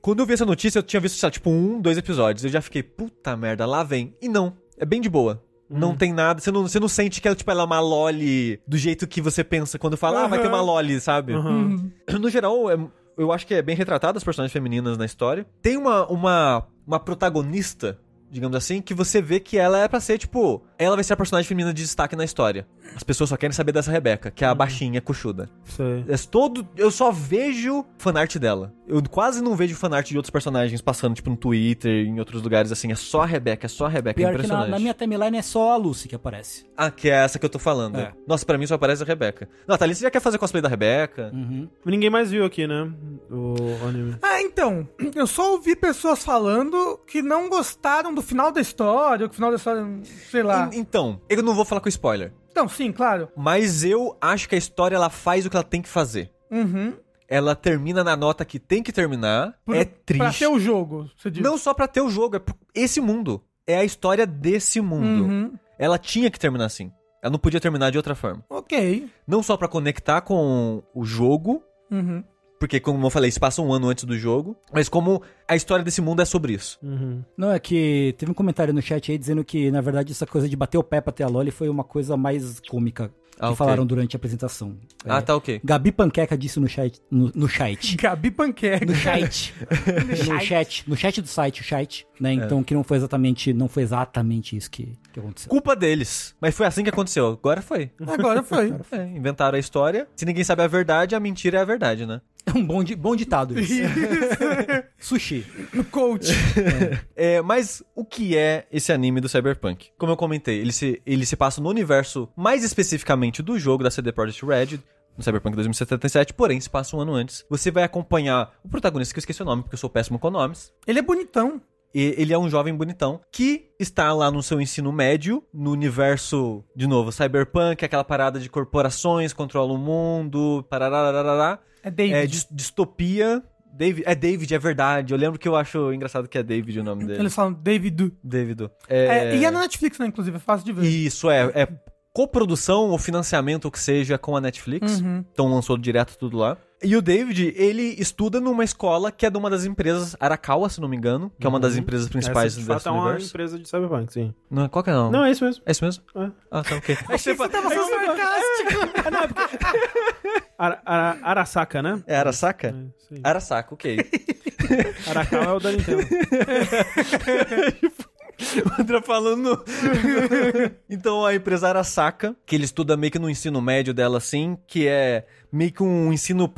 quando eu vi essa notícia, eu tinha visto, sei lá, tipo, um, dois episódios. Eu já fiquei, puta merda, lá vem. E não, é bem de boa. Não tem nada, você não, você não sente que ela, tipo, ela é uma loli do jeito que você pensa quando fala, ah, vai ter uma loli, sabe? Aham. No geral, é- eu acho que é bem retratado as personagens femininas na história. Tem uma, uma, uma protagonista, digamos assim, que você vê que ela é pra ser, tipo, ela vai ser a personagem feminina de destaque na história. As pessoas só querem saber dessa Rebeca, que é a baixinha coxuda. Sei. É todo, eu só vejo fanart dela. Eu quase não vejo fanart de outros personagens passando, tipo, no Twitter, em outros lugares, assim. É só a Rebeca, é só a Rebeca. é Pior que na, impressionante. na minha timeline é só a Lucy que aparece. Ah, que é essa que eu tô falando. É. Nossa, pra mim só aparece a Rebeca. Não, a Thalissa já quer fazer cosplay da Rebeca. Uhum. Ninguém mais viu aqui, né? O anime. Ah, então, eu só ouvi pessoas falando que não gostaram do final da história, ou que o final da história, sei lá. En- Então, eu não vou falar com spoiler. Então, sim, claro. Mas eu acho que a história ela faz o que ela tem que fazer. Uhum. Ela termina na nota que tem que terminar. Por- é Pra triste. ter o jogo, você diz. Não só pra ter o jogo, é esse mundo. É a história desse mundo. Uhum. Ela tinha que terminar assim. Ela não podia terminar de outra forma. Ok. Não só pra conectar com o jogo, Uhum. Porque como eu falei, se passa um ano antes do jogo, mas como a história desse mundo é sobre isso. Uhum. Não, é que teve um comentário no chat aí dizendo que, na verdade, essa coisa de bater o pé pra ter a Loli foi uma coisa mais cômica que Ah, falaram durante a apresentação. Ah, É, tá ok. Gabi Panqueca disse no chat. No, no chat. Gabi Panqueca. No chat. no chat. No chat do site, o chat. É. Né? Então que não foi exatamente. Não foi exatamente isso que, que aconteceu. Culpa deles. Mas foi assim que aconteceu. Agora foi. Agora foi. É, inventaram a história. Se ninguém sabe a verdade, a mentira é a verdade, né? É um bom, di- bom ditado isso. Sushi. No coach. É, mas o que é esse anime do Cyberpunk? Como eu comentei, ele se, ele se passa no universo mais especificamente do jogo da CD Projekt Red, no Cyberpunk 2077, porém se passa um ano antes. Você vai acompanhar o protagonista, que eu esqueci o nome, porque eu sou péssimo com nomes. Ele é bonitão. E ele é um jovem bonitão que está lá no seu ensino médio, no universo, de novo, cyberpunk, aquela parada de corporações, controla o mundo, pararararará. É David. É dis- distopia. David, é David, é verdade. Eu lembro que eu acho engraçado que é David o nome dele. Eles falam David. David. É... e é na Netflix, né, inclusive, é fácil de ver. Isso, é. É coprodução ou financiamento, ou que seja, com a Netflix. Uhum. Então lançou direto tudo lá. E o David, ele estuda numa escola que é de uma das empresas, Arakawa, se não me engano, que é uma das empresas principais Essa, de fato, é uma universo. empresa de Cyberpunk, sim. Não, qual que é não? Não, é isso mesmo. É isso mesmo? É. Ah, tá, ok. Achei que você tava sendo sarcástico. Ara, Ara- Arasaka, né? É Arasaka? É, aí. Arasaka, ok. Arakawa é o da Nintendo. o André falando. então a empresa Arasaka, que ele estuda meio que no ensino médio dela assim, que é meio que um ensino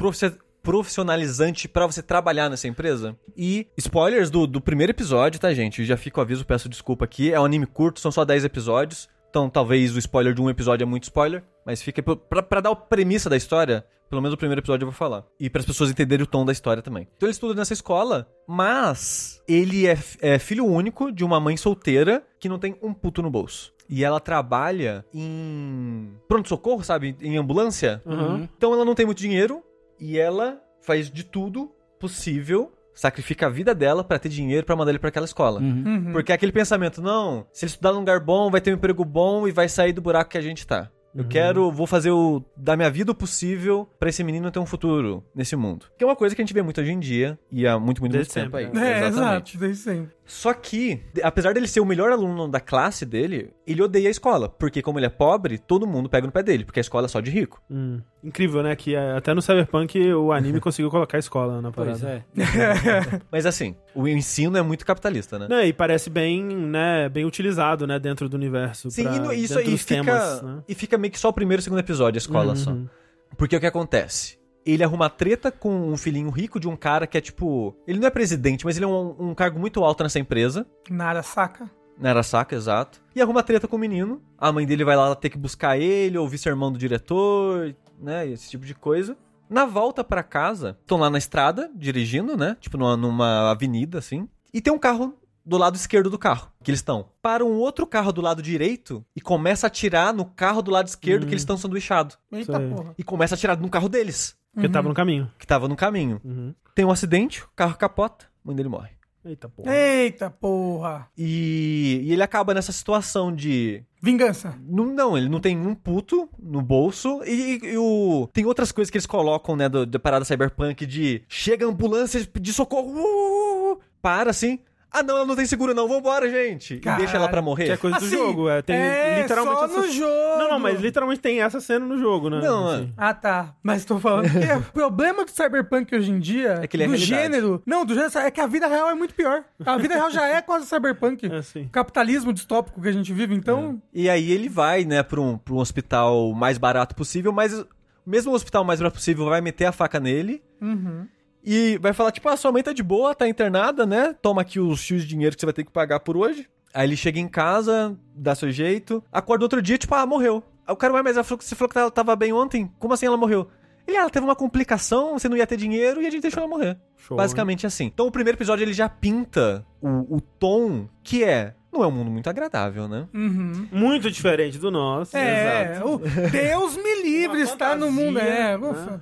profissionalizante pra você trabalhar nessa empresa. E spoilers do, do primeiro episódio, tá, gente? Já fico aviso, peço desculpa aqui. É um anime curto, são só 10 episódios. Então talvez o spoiler de um episódio é muito spoiler. Mas fica pra, pra dar a premissa da história. Pelo menos o primeiro episódio eu vou falar. E para as pessoas entenderem o tom da história também. Então ele estuda nessa escola, mas ele é, é filho único de uma mãe solteira que não tem um puto no bolso. E ela trabalha em pronto-socorro, sabe? Em ambulância. Uhum. Então ela não tem muito dinheiro e ela faz de tudo possível, sacrifica a vida dela pra ter dinheiro pra mandar ele pra aquela escola. Uhum. Porque é aquele pensamento, não, se ele estudar num lugar bom, vai ter um emprego bom e vai sair do buraco que a gente tá. Eu quero, vou fazer o da minha vida o possível pra esse menino ter um futuro nesse mundo. Que é uma coisa que a gente vê muito hoje em dia e há muito, muito, muito Desde tempo aí. sempre, É, exato, desde sempre. Só que, apesar dele ser o melhor aluno da classe dele, ele odeia a escola. Porque como ele é pobre, todo mundo pega no pé dele, porque a escola é só de rico. Hum. Incrível, né? Que é, até no Cyberpunk o anime conseguiu colocar a escola na parada. Pois é. Mas assim, o ensino é muito capitalista, né? Não, e parece bem, né, bem utilizado, né, dentro do universo. Sim, pra- e no- isso aí dos fica, temas, né? e fica meio que só o primeiro e o segundo episódio, a escola só. Uhum. Porque o que acontece? Ele arruma treta com um filhinho rico de um cara que é tipo. Ele não é presidente, mas ele é um, um cargo muito alto nessa empresa. Nada, saca? Na Arasaka, exato. E arruma treta com o menino. A mãe dele vai lá ter que buscar ele, ouvir sermão do diretor, né? Esse tipo de coisa. Na volta pra casa, estão lá na estrada, dirigindo, né? Tipo numa, numa avenida, assim. E tem um carro do lado esquerdo do carro, que eles estão. Para um outro carro do lado direito e começa a atirar no carro do lado esquerdo que eles estão sanduichados. Eita Sei. porra. E começa a atirar no carro deles, Porque tava no caminho. que tava no caminho. Uhum. Tem um acidente, o carro capota, a mãe dele morre. Eita porra. Eita porra. E, e ele acaba nessa situação de Vingança. Não, não, ele não tem um puto no bolso. E, e o. Tem outras coisas que eles colocam, né, do, da parada cyberpunk de. Chega a ambulância de socorro. uh, para assim. Ah, não, ela não tem seguro, não. Vambora, gente. Caralho, e deixa ela pra morrer. Que é coisa Assim, do jogo, é. Tem é, literalmente só essa- no jogo. Não, não, mas literalmente tem essa cena no jogo, né? Não, Assim. Ah, tá. Mas tô falando que o problema do Cyberpunk hoje em dia, É que ele é do realidade. gênero... Não, do gênero, é que a vida real é muito pior. A vida real já é quase Cyberpunk. É assim. O capitalismo distópico que a gente vive, então... E aí ele vai, né, pra um, pra um hospital mais barato possível, mas mesmo o hospital mais barato possível vai meter a faca nele. Uhum. E vai falar, tipo, ah, sua mãe tá de boa, tá internada, né? Toma aqui os X de dinheiro que você vai ter que pagar por hoje. Aí ele chega em casa, dá seu jeito, acorda outro dia, tipo, ah, morreu. Aí o cara, ué, mas ela falou que você falou que ela tava bem ontem? Como assim ela morreu? Ele, ah, ela teve uma complicação, você não ia ter dinheiro e a gente deixou ela morrer. Show, Basicamente assim. Então o primeiro episódio ele já pinta o, o tom que é. Não é um mundo muito agradável, né? Uhum. hein? Muito diferente do nosso. É, exato. o Deus me livre estar no mundo. É, né?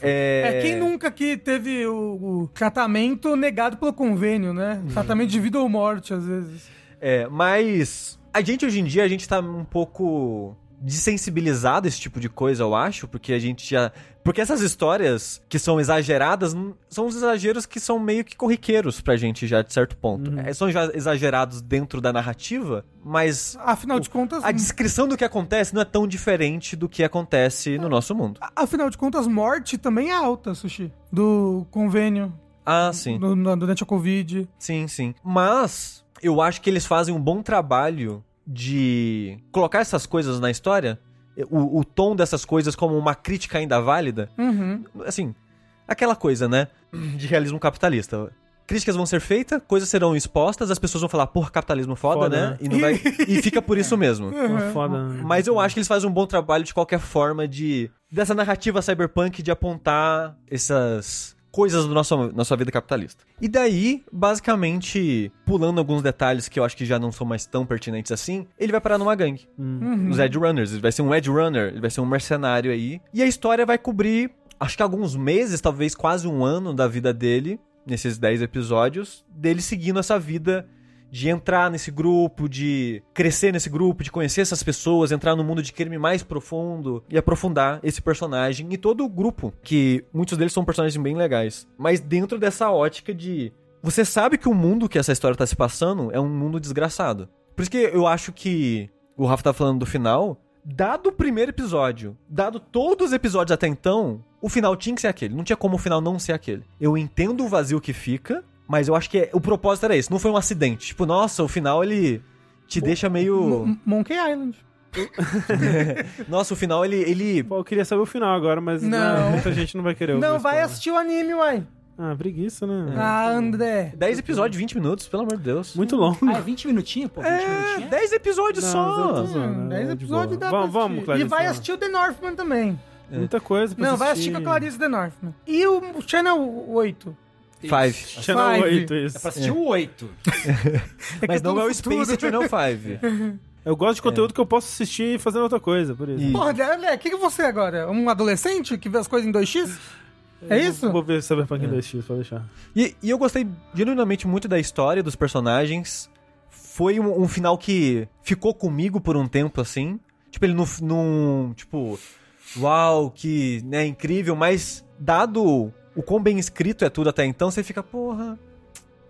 É, É, quem nunca que teve o, o tratamento negado pelo convênio, né? Tratamento de vida ou morte, às vezes. É, mas a gente hoje em dia, a gente tá um pouco desensibilizado a esse tipo de coisa, eu acho, porque a gente já... Porque essas histórias que são exageradas, são os exageros que são meio que corriqueiros pra gente já, de certo ponto. É, são já exagerados dentro da narrativa, mas Afinal de contas, a descrição do que acontece não é tão diferente do que acontece no nosso mundo. afinal de contas, morte também é alta, Sushi. Do convênio, Ah, sim. do, na- durante a Covid. Sim, sim. Mas eu acho que eles fazem um bom trabalho de colocar essas coisas na história, o, o tom dessas coisas como uma crítica ainda válida. Uhum. Assim, aquela coisa, né? De realismo capitalista. Críticas vão ser feitas, coisas serão expostas, as pessoas vão falar, porra, capitalismo foda, Foda, né? né? E, não vai- e fica por isso mesmo. Uma foda. né? Mas eu acho que eles fazem um bom trabalho de qualquer forma de. dessa narrativa cyberpunk de apontar essas coisas da nossa, nossa vida capitalista. E daí, basicamente, pulando alguns detalhes que eu acho que já não são mais tão pertinentes assim, ele vai parar numa gangue. Uhum. Os Edge Runners. Ele vai ser um Edge Runner, ele vai ser um mercenário aí. E a história vai cobrir, acho que alguns meses, talvez quase um ano da vida dele, nesses 10 episódios, dele seguindo essa vida de entrar nesse grupo, de crescer nesse grupo, de conhecer essas pessoas, entrar no mundo de crime mais profundo e aprofundar esse personagem e todo o grupo, que muitos deles são personagens bem legais. Mas dentro dessa ótica de você sabe que o mundo que essa história tá se passando é um mundo desgraçado. Por isso que eu acho que o Rafa tá falando do final, dado o primeiro episódio, dado todos os episódios até então, o final tinha que ser aquele. Não tinha como o final não ser aquele. Eu entendo o vazio que fica, mas eu acho que é- o propósito era esse. Não foi um acidente. Tipo, nossa, o final ele te deixa meio. Mo- Monkey Island. Nossa, o final, ele... ele... Pô, eu queria saber o final agora, mas Não. não, muita gente não vai querer Não, vai final. assistir o anime, uai. Ah, preguiça, né? Ah, André. 10 episódios, 20 minutos, pelo amor de Deus. Muito longo. Ah, é 20 minutinhos, pô? 20 É, minutinhos? 10 episódios Não, só. Hum, é 10 de episódios dá Vamos, pra vamos, assistir. Clarice. E vai assistir o The Northman também. Muita coisa pra Não, vai assistir com a Clarice The Northman. E o Channel 8. Five. Channel Five. 8, isso. É pra assistir o 8. Mas que eu não é o. Space Channel 5. Eu gosto de conteúdo que eu posso assistir fazendo outra coisa, por isso. Porra, o que, que você é agora? Um adolescente que vê as coisas em 2x? É isso? Vou ver Cyberpunk em 2x, pode deixar. E, e eu gostei genuinamente muito da história, dos personagens. Foi um, um final que ficou comigo por um tempo, assim. Tipo, ele não... não tipo, uau, que né, incrível. Mas, dado o quão bem escrito é tudo até então, você fica, porra...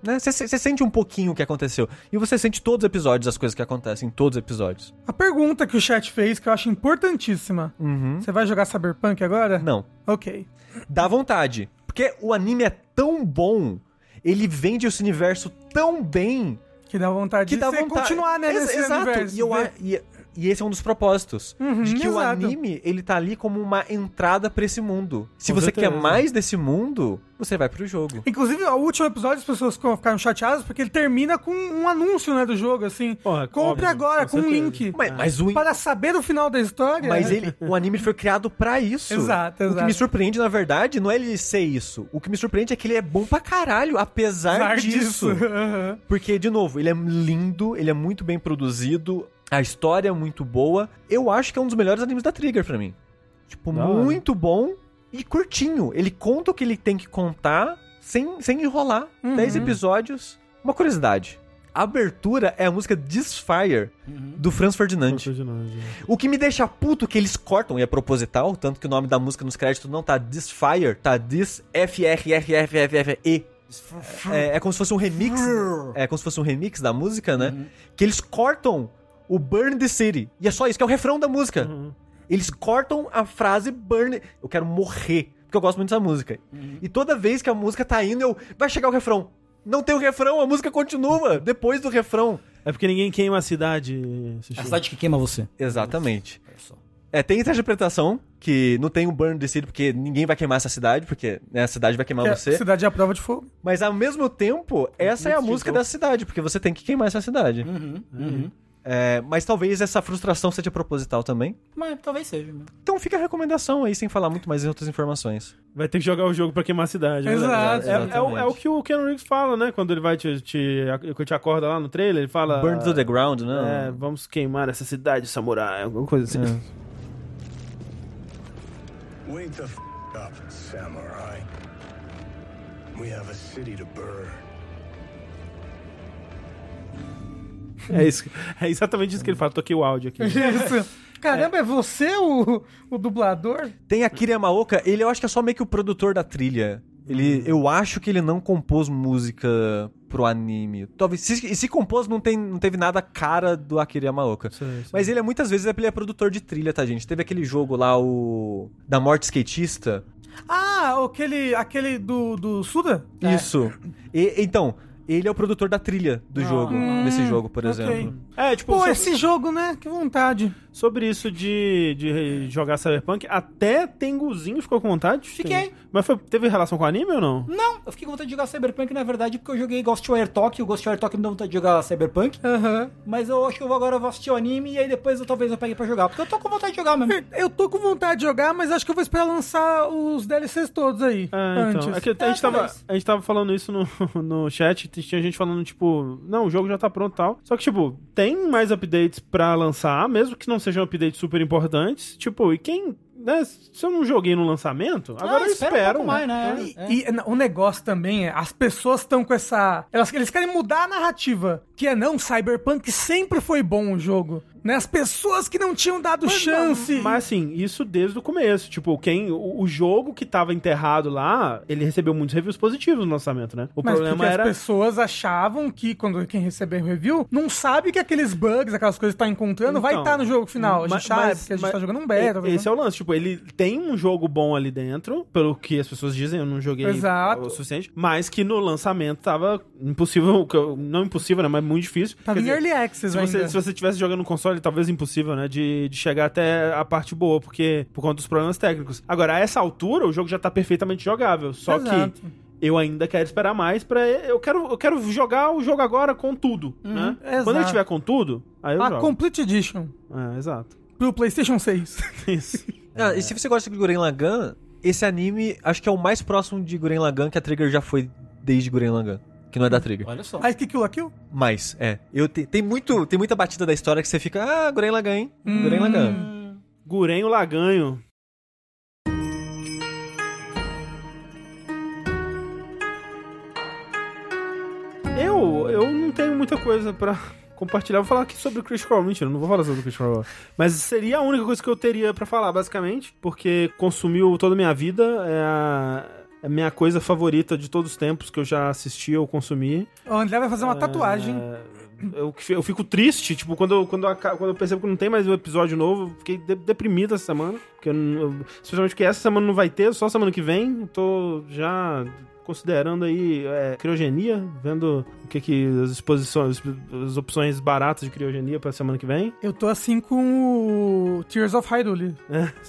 Né? Você, você sente um pouquinho o que aconteceu. E você sente todos os episódios, as coisas que acontecem, todos os episódios. A pergunta que o chat fez, que eu acho importantíssima. Uhum. Você vai jogar Cyberpunk agora? Não. Ok. Dá vontade. Porque o anime é tão bom, ele vende esse universo tão bem Que dá vontade que de dá vontade. continuar, né, Ex- nesse Exato. universo. E, eu e- e esse é um dos propósitos. Uhum, de que o exato. anime, ele tá ali como uma entrada pra esse mundo. Se Com você certeza. quer mais desse mundo, você vai pro jogo. Inclusive, o último episódio as pessoas ficaram chateadas porque ele termina com um anúncio, né, do jogo, assim. Porra, Compre óbvio, agora, com um certeza. link. Mas, mas o, Para saber o final da história. mas ele, o anime foi criado pra isso. Exato, O que exato. me surpreende, na verdade, não é ele ser isso. O que me surpreende é que ele é bom pra caralho, apesar, Apesar disso. Aham. Porque, de novo, ele é lindo, ele é muito bem produzido, a história é muito boa. Eu acho que é um dos melhores animes da Trigger pra mim. Tipo, hora. muito bom e curtinho. Ele conta o que ele tem que contar sem, sem enrolar. Uhum. 10 episódios. Uma curiosidade. A abertura é a música Disfire do Franz Ferdinand. O que me deixa puto que eles cortam, e é proposital, tanto que o nome da música nos créditos não tá Disfire, tá Dis F R R F F F E. É, é como se fosse um remix. É como se fosse um remix da música, né? Que eles cortam o Burn the City. E é só isso, que é o refrão da música. Eles cortam a frase Burn. Eu quero morrer. Porque eu gosto muito dessa música. E toda vez que a música tá indo, eu. Vai chegar o refrão. Não tem o refrão, a música continua depois do refrão. É porque ninguém queima a cidade. A cidade que queima você. Exatamente. É, tem essa interpretação que não tem o Burn the City porque ninguém vai queimar essa cidade, porque né, a cidade vai queimar Que a você. cidade é a prova de fogo. Mas ao mesmo tempo, essa é a música da cidade, porque você tem que queimar essa cidade. Uhum, uhum. É, mas talvez essa frustração seja proposital também. Mas talvez seja. né? Então fica a recomendação aí, sem falar muito mais em outras informações. Vai ter que jogar o jogo pra queimar a cidade. né? Exato. É, é o- é o que o Ken Riggs fala, né? Quando ele vai te, te, te acorda lá no trailer, ele fala... Burn to the ground, É, né? vamos queimar essa cidade, samurai, alguma coisa assim. É. Wake the f up, samurai. We have a city to burn. É, isso, é exatamente isso que ele fala. Toquei o áudio aqui. Isso. Caramba, é, você o, o dublador? Tem Akira Yamaoka, ele eu acho que é só meio que o produtor da trilha. Ele, eu acho que ele não compôs música pro anime. Talvez, se, e se compôs, não, tem, não teve nada cara do Akira Yamaoka. Sei, sei. Mas ele é muitas vezes ele é produtor de trilha, tá, gente? Teve aquele jogo lá, o. Da Morte Skatista. Ah, aquele, aquele do, do Suda? Isso. E- então, ele é o produtor da trilha do jogo, desse jogo, por Hum, ok. exemplo. É, tipo, Pô, sobre, esse jogo, né? Que vontade. sobre isso de, de jogar Cyberpunk, até Tenguzinho ficou com vontade? Fiquei. Mas foi, teve relação com o anime ou não? Não, eu fiquei com vontade de jogar Cyberpunk, na verdade, porque eu joguei Ghostwire Tokyo, o Ghostwire Tokyo me deu vontade de jogar Cyberpunk, Aham. mas eu acho que eu vou agora eu vou assistir o anime e aí depois eu talvez eu pegue pra jogar, porque eu tô com vontade de jogar mesmo. Eu tô com vontade de jogar, mas acho que eu vou esperar lançar os DLCs todos aí. É, antes. então. É que a, É, gente tava, a gente tava falando isso no, no chat, tinha gente falando, tipo, não, o jogo já tá pronto e tal. Só que, tipo, tem mais updates pra lançar, mesmo que não sejam updates super importantes. Tipo, e quem. Né, se eu não joguei no lançamento, agora eu espera um espero. pouco mais, né? E, É. e, o negócio também é, as pessoas estão com essa. Elas, eles querem mudar a narrativa. Que é não, Cyberpunk sempre foi bom o jogo. Né? As pessoas que não tinham dado chance. Mas assim, isso desde o começo. Tipo, quem. O, o jogo que tava enterrado lá, ele recebeu muitos reviews positivos no lançamento, né? O Mas problema era. as pessoas achavam que, quando quem receber o review, não sabe que aqueles bugs, aquelas coisas que tá encontrando, vai Então, estar no jogo final. A gente mas- sabe, mas- porque a gente mas tá jogando um beta. Esse é o lance, tipo, ele tem um jogo bom ali dentro, pelo que as pessoas dizem, eu não joguei Exato. o suficiente, mas que no lançamento tava impossível, não impossível, né, mas muito difícil. Tava Quer em dizer, Early Access se você, ainda. se você tivesse jogando no console, ali, talvez impossível, né? De, de chegar até a parte boa, porque por conta dos problemas técnicos. Agora, a essa altura, o jogo já tá perfeitamente jogável. Só Exato. que eu ainda quero esperar mais pra. Eu quero, eu quero jogar o jogo agora com tudo, né? exato. Quando ele tiver com tudo, aí eu A jogo. Complete Edition É, exato. pro PlayStation 6. Isso. Ah, e se você gosta de Guren Lagann, esse anime acho que é o mais próximo de Guren Lagann que a Trigger já foi desde Guren Lagann. Que não é da Trigger. Olha só. Aí que Kill la Kill? Mas, é. Eu te- tem, muito, tem muita batida da história que você fica, ah, Guren Lagann, hein? Guren Lagann. Guren o Laganho. Eu, eu não tenho muita coisa pra compartilhar. Vou falar aqui sobre o Critical Role. Mentira, não vou falar sobre o Critical Role. Mas seria a única coisa que eu teria pra falar, basicamente. Porque consumiu toda a minha vida. É a, é a minha coisa favorita de todos os tempos que eu já assisti ou consumi. O André vai fazer uma tatuagem. É, Eu, eu fico triste, tipo, quando eu, quando, eu, quando eu percebo que não tem mais um episódio novo, eu fiquei de- deprimido essa semana. Porque eu eu- especialmente porque essa semana não vai ter, só semana que vem. Eu tô já considerando aí é, criogenia, vendo o que que as exposições, as opções baratas de criogenia pra semana que vem. Eu tô assim com o Tears of Hyrule.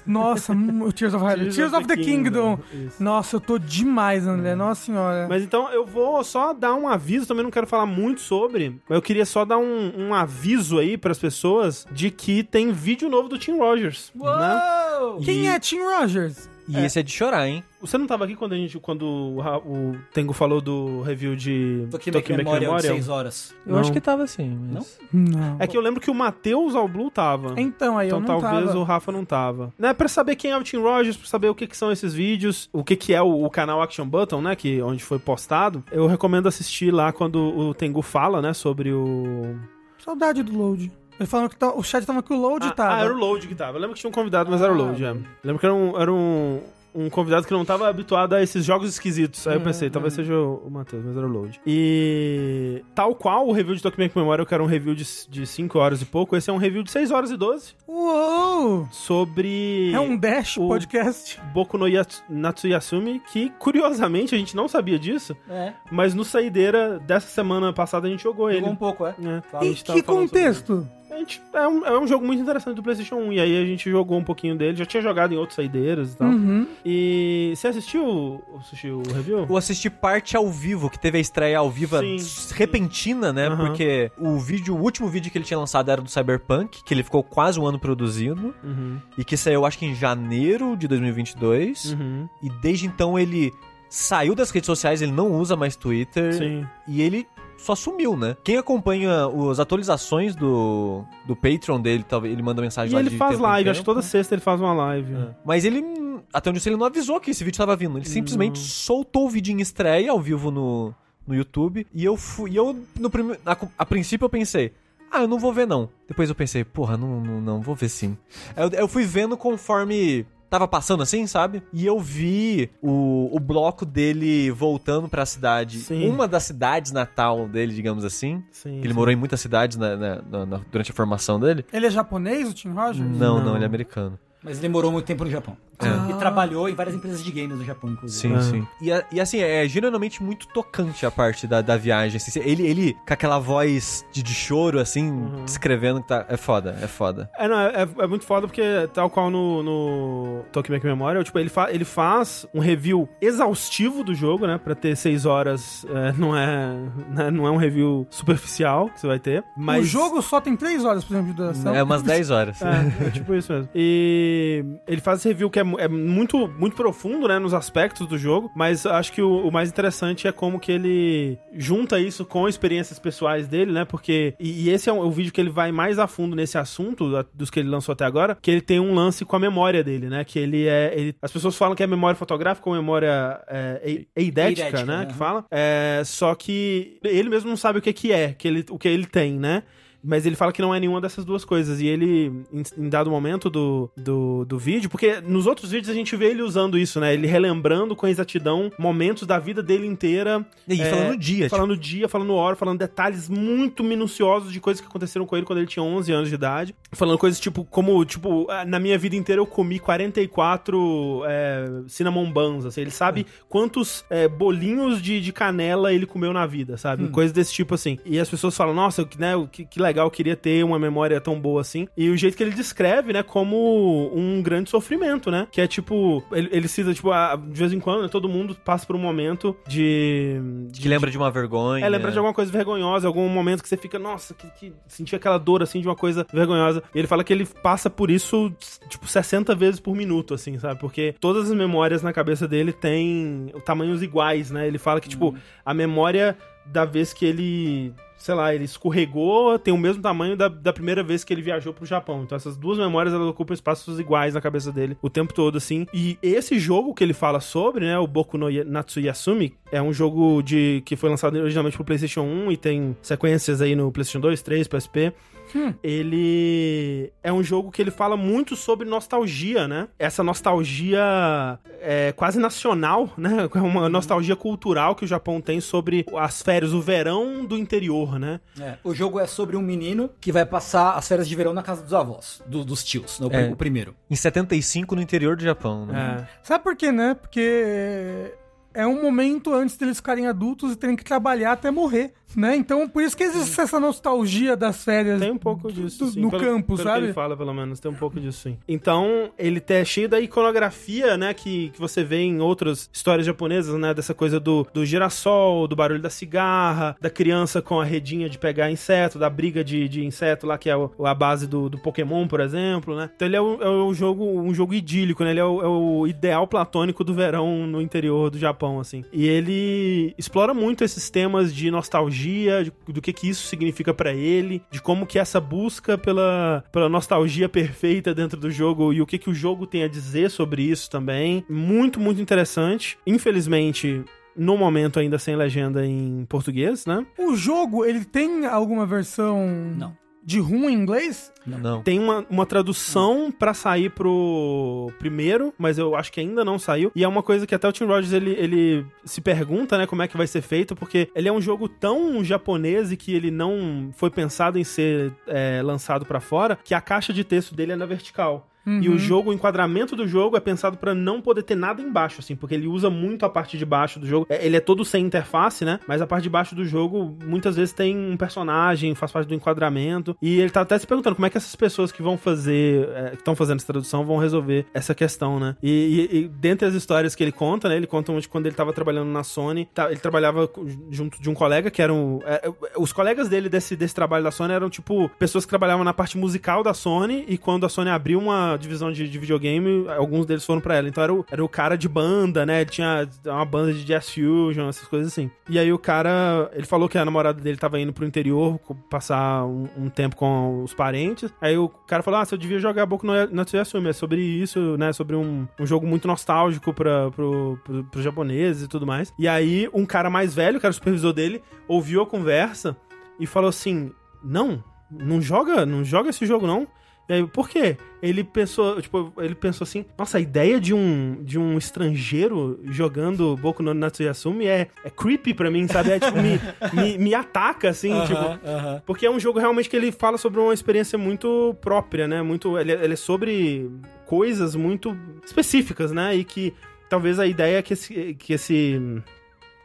Nossa, o Tears of Hyrule. Tears, of, the, Kingdom. Isso. Nossa, eu tô demais, André. Nossa senhora. Mas então eu vou só dar um aviso, também não quero falar muito sobre, mas eu queria só dar um, um aviso aí pras pessoas de que tem vídeo novo do Tim Rogers. Né? Uou! Quem E- é Tim Rogers? E esse é de chorar, hein? Você não tava aqui quando a gente quando o, o Tengo falou do review de Tô aqui minha Tokyo memória de Memorial? 6 horas. Eu Não. acho que tava assim. Mas... Não. É que eu lembro que o Matheus Blue tava. Então, aí Então eu não talvez tava. o Rafa não tava. Né, pra saber quem é o Tim Rogers, pra saber o que, que são esses vídeos, o que, que é o, o canal Action Button, né, que, onde foi postado, eu recomendo assistir lá quando o Tengu fala, né, sobre o... Saudade do Load. Ele falando que tá- o chat tava que o Load Ah, tava. ah, era o Load que tava. Eu lembro que tinha um convidado, mas era o Load, é. Lembro que era um... Era um um convidado que não tava habituado a esses jogos esquisitos. Aí eu pensei, talvez seja o, o Matheus, mas era o Load. E tal qual o review de Tokyo Memorial, que era um review de 5 horas e pouco, esse é um review de 6 horas e 12 Uou! sobre É um Dash o- podcast. Boku no Yats- Natsuyasumi, que curiosamente a gente não sabia disso, É, mas no Saideira dessa semana passada a gente jogou ele. jogou um pouco, é. É, gente tava que contexto? A gente- é, um, é um jogo muito interessante do PlayStation 1. E aí a gente jogou um pouquinho dele. Já tinha jogado em outros saideiras e tal. Uhum. E você assistiu o, assistiu o review? Eu assisti parte ao vivo, que teve a estreia ao vivo Sim. repentina, né? Aham. Porque o vídeo, o último vídeo que ele tinha lançado era do Cyberpunk, que ele ficou quase um ano produzindo, Uhum, e que saiu acho que em janeiro de 2022. uhum. E desde então ele saiu das redes sociais, ele não usa mais Twitter. Sim. E ele só sumiu, né? Quem acompanha as atualizações do, do Patreon dele, talvez ele manda mensagem E lá ele de faz live, acho que toda sexta ele faz uma live. Mas ele, até onde eu sei, ele não avisou que esse vídeo tava vindo. Ele simplesmente soltou o vídeo em estreia ao vivo no, no YouTube. E eu fui. E eu, no prime, a, a princípio, eu pensei. Ah, eu não vou ver não. Depois eu pensei, porra, não, não, não vou ver sim. Eu, eu fui vendo conforme tava passando assim, sabe? E eu vi o, o bloco dele voltando pra cidade. Sim. Uma das cidades natal dele, digamos assim. Sim. Ele sim. morou em muitas cidades na- na- na- na- durante a formação dele. Ele é japonês, o Tim Rogers? Não, não, Não. ele é americano. Mas ele morou muito tempo no Japão. É. E trabalhou em várias empresas de games no Japão, inclusive. Sim, É. sim. E, a- e assim, é genuinamente muito tocante a parte da, da viagem. assim. ele, ele com aquela voz de, de choro, assim, descrevendo que tá. É foda, é foda. É, não, é, é muito foda porque, tal qual no, no Tokyo Make Memorial, tipo, ele, fa ele faz um review exaustivo do jogo, né? Pra ter seis horas, é, não, é, né, não é um review superficial que você vai ter. Mas O jogo só tem 3 horas, por exemplo, de duração. É umas 10 horas. É, é tipo isso mesmo. E ele faz esse review que é, é muito, muito profundo, né, nos aspectos do jogo, mas acho que o, o mais interessante é como que ele junta isso com experiências pessoais dele, né, porque... E, e esse é o, o vídeo que ele vai mais a fundo nesse assunto, da- dos que ele lançou até agora, que ele tem um lance com a memória dele, né, que ele é... ele- as pessoas falam que é memória fotográfica ou memória é, ei- eidética, Eidética, né, né? que fala. É, só que ele mesmo não sabe o que que é, que ele, o que ele tem, né. Mas ele fala que não é nenhuma dessas duas coisas. E ele, em, em dado momento do, do, do vídeo, porque nos outros vídeos a gente vê ele usando isso, né? Ele relembrando com exatidão momentos da vida dele inteira. E É, falando dia, tipo, Falando dia, falando hora, falando detalhes muito minuciosos de coisas que aconteceram com ele quando ele tinha 11 anos de idade. Falando coisas tipo, como, tipo, ah, na minha vida inteira eu comi 44 é, cinnamon buns, assim. Ele sabe quantos é, bolinhos de, de canela ele comeu na vida, sabe? Coisas desse tipo, assim. E as pessoas falam, nossa, né, que, que legal legal, queria ter uma memória tão boa assim. E o jeito que ele descreve, né, como um grande sofrimento, né? Que é tipo, ele, ele cita, tipo, ah, de vez em quando, né, todo mundo passa por um momento de. de Que lembra de uma vergonha. é, lembra de alguma coisa vergonhosa, algum momento que você fica, nossa, que, que sentia aquela dor, assim, de uma coisa vergonhosa. E ele fala que ele passa por isso, tipo, 60 vezes por minuto, assim, sabe? Porque todas as memórias na cabeça dele têm tamanhos iguais, né? Ele fala que, tipo, a memória da vez que ele, sei lá, ele escorregou tem o mesmo tamanho da, da primeira vez que ele viajou pro Japão. Então essas duas memórias, elas ocupam espaços iguais na cabeça dele o tempo todo, assim. E esse jogo que ele fala sobre, né, o Boku no Natsuyasumi, é um jogo de que foi lançado originalmente pro PlayStation 1 e tem sequências aí no PlayStation 2, 3, PSP. Ele é um jogo que ele fala muito sobre nostalgia, né? Essa nostalgia é quase nacional, né? É uma nostalgia cultural que o Japão tem sobre as férias, o verão do interior, né? É, o jogo é sobre um menino que vai passar as férias de verão na casa dos avós, do- dos tios, no, É. o primeiro. Em 75 no interior do Japão, né? É. Sabe por quê, né? Porque é um momento antes deles ficarem adultos e terem que trabalhar até morrer, né? Então, por isso que existe essa nostalgia das férias. Tem um pouco disso, do- sim. no Pelo- campo, pelo sabe? Que ele fala, pelo menos, tem um pouco disso, sim. Então, ele é cheio da iconografia, né, que, que você vê em outras histórias japonesas, né, dessa coisa do, do girassol, do barulho da cigarra, da criança com a redinha de pegar inseto, da briga de, de inseto lá, que é o- a base do, do Pokémon, por exemplo, né. Então, ele é, o, é o jogo, um jogo idílico, né, ele é o, é o ideal platônico do verão no interior do Japão, assim. E ele explora muito esses temas de nostalgia, de- do que que isso significa pra ele, de como que essa busca pela, pela nostalgia perfeita dentro do jogo e o que que o jogo tem a dizer sobre isso também. Muito, muito interessante. Infelizmente, no momento ainda sem legenda em português, né? O jogo, ele tem alguma versão Não. De rum em inglês? Não. Tem uma, uma tradução pra sair pro primeiro, mas eu acho que ainda não saiu. E é uma coisa que até o Tim Rogers ele, ele se pergunta, né, como é que vai ser feito, porque ele é um jogo tão japonês e que ele não foi pensado em ser é, lançado pra fora, que a caixa de texto dele é na vertical. E o jogo, o enquadramento do jogo é pensado pra não poder ter nada embaixo, assim, porque ele usa muito a parte de baixo do jogo. É, Ele é todo sem interface, né? Mas a parte de baixo do jogo muitas vezes tem um personagem, faz parte do enquadramento. E ele tá até se perguntando como é que essas pessoas que vão fazer, é, que estão fazendo essa tradução, vão resolver essa questão, né? E, e, e dentre as histórias que ele conta, né? Ele conta onde quando ele tava trabalhando na Sony, tá- ele trabalhava junto de um colega que eram. é, é, os colegas dele desse, desse trabalho da Sony eram, tipo, pessoas que trabalhavam na parte musical da Sony e quando a Sony abriu uma divisão de, de videogame, alguns deles foram pra ela. Então era o, era o cara de banda, né? Ele tinha uma banda de jazz fusion, essas coisas assim. E aí o cara, ele falou que a namorada dele tava indo pro interior passar um, um tempo com os parentes. Aí o cara falou: Ah, você devia jogar Boku no Natsuyasumi. É sobre isso, né? Sobre um, um jogo muito nostálgico pra, pro, pro, pros japoneses e tudo mais. E aí um cara mais velho, que era o supervisor dele, ouviu a conversa e falou assim: Não, não joga, não joga esse jogo não. E aí, por quê? Ele pensou, tipo, ele pensou assim, nossa, a ideia de um, de um estrangeiro jogando Boku no Natsuyasumi é, é creepy pra mim, sabe? É, tipo, me, me, me ataca, assim, tipo... aham. Porque é um jogo realmente que ele fala sobre uma experiência muito própria, né? Muito, ele, ele é sobre coisas muito específicas, né? E que talvez a ideia que esse, que esse,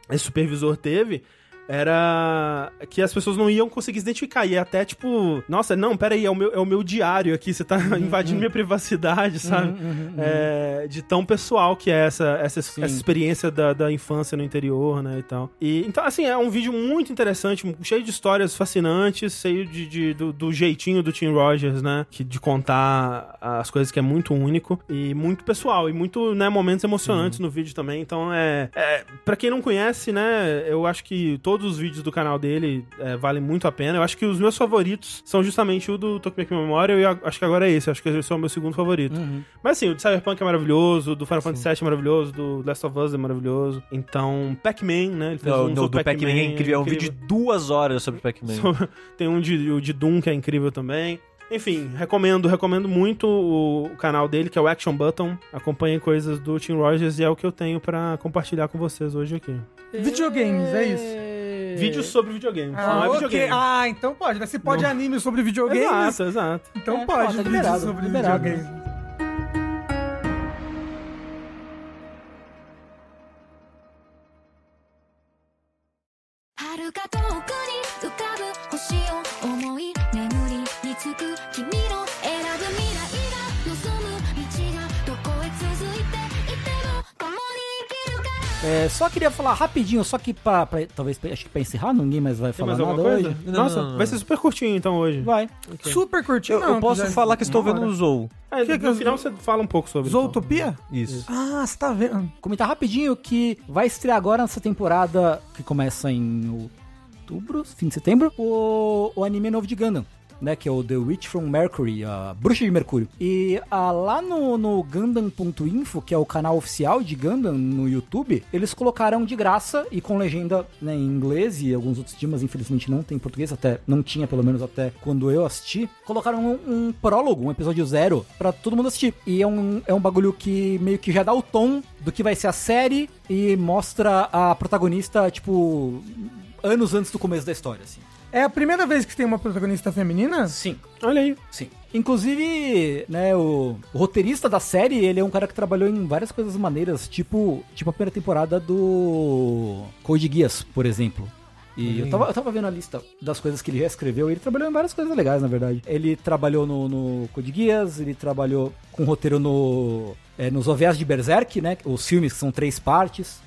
esse supervisor teve era que as pessoas não iam conseguir se identificar. E até tipo, nossa, não, peraí, é o meu, é o meu diário aqui, você tá invadindo minha privacidade, sabe? É, de tão pessoal que é essa, essa, essa experiência da, da infância no interior, né, e tal. E, então, assim, é um vídeo muito interessante, cheio de histórias fascinantes, cheio de, de- do, do jeitinho do Tim Rogers, né, que, de contar as coisas que é muito único e muito pessoal, e muito, né, momentos emocionantes no vídeo também, então é, é para quem não conhece, né, eu acho que todos os vídeos do canal dele é, valem muito a pena, eu acho que os meus favoritos são justamente o do Tokimeki Memorial e eu acho que agora é esse, acho que esse é o meu segundo favorito. Mas assim, o de Cyberpunk é maravilhoso, o do Final Fantasy VII é maravilhoso, do Last of Us é maravilhoso. Então, Pac-Man, né? Ele fez Não, um sobre do Pac-Man é incrível. É um vídeo de duas horas sobre Pac-Man. Tem um de, o de Doom que é incrível também. Enfim, recomendo, recomendo muito o, canal dele, que é o Action Button. Acompanhem coisas do Tim Rogers e é o que eu tenho pra compartilhar com vocês hoje aqui. Videogames, é isso. Vídeos sobre videogames, Ah, não é ok. videogame. Ah, então pode. né? Se pode anime sobre videogames, Exato, exato. então É, pode. ó, tá vídeos liberado, sobre liberado. videogames. 遥 É, só queria falar rapidinho, só que pra, pra- talvez acho que pra encerrar, ninguém mais vai Tem falar mais nada alguma coisa? hoje. Não, Nossa, não, não, vai ser super curtinho então hoje. Vai. Super curtinho. Eu, não, eu posso já- falar que estou vendo o Zou. É, Que que no eu- final você fala um pouco sobre. então. Zootopia? Isso. Ah, você tá vendo. Comentar rapidinho que vai estrear agora nessa temporada que começa em outubro, fim de setembro, o, o anime novo de Gundam. Né, que é o The Witch from Mercury, a Bruxa de Mercúrio. E ah, lá no, no Gundam.info, que é o canal oficial de Gundam no YouTube, eles colocaram de graça e com legenda né, em inglês e alguns outros idiomas, infelizmente não tem em português, até não tinha pelo menos até quando eu assisti. Colocaram um, um prólogo, um episódio zero, pra todo mundo assistir. E é um, é um bagulho que meio que já dá o tom do que vai ser a série e mostra a protagonista, tipo, anos antes do começo da história, assim. É a primeira vez que tem uma protagonista feminina? Sim. Olha aí. Sim. Inclusive, né, o, o roteirista da série, ele é um cara que trabalhou em várias coisas maneiras, tipo, tipo a primeira temporada do Code Geass, por exemplo. E eu tava, eu tava vendo a lista das coisas que ele já escreveu, e ele trabalhou em várias coisas legais, na verdade. Ele trabalhou no, no Code Geass, ele trabalhou com roteiro no, é, nos OVAs de Berserk, né, os filmes que são três partes,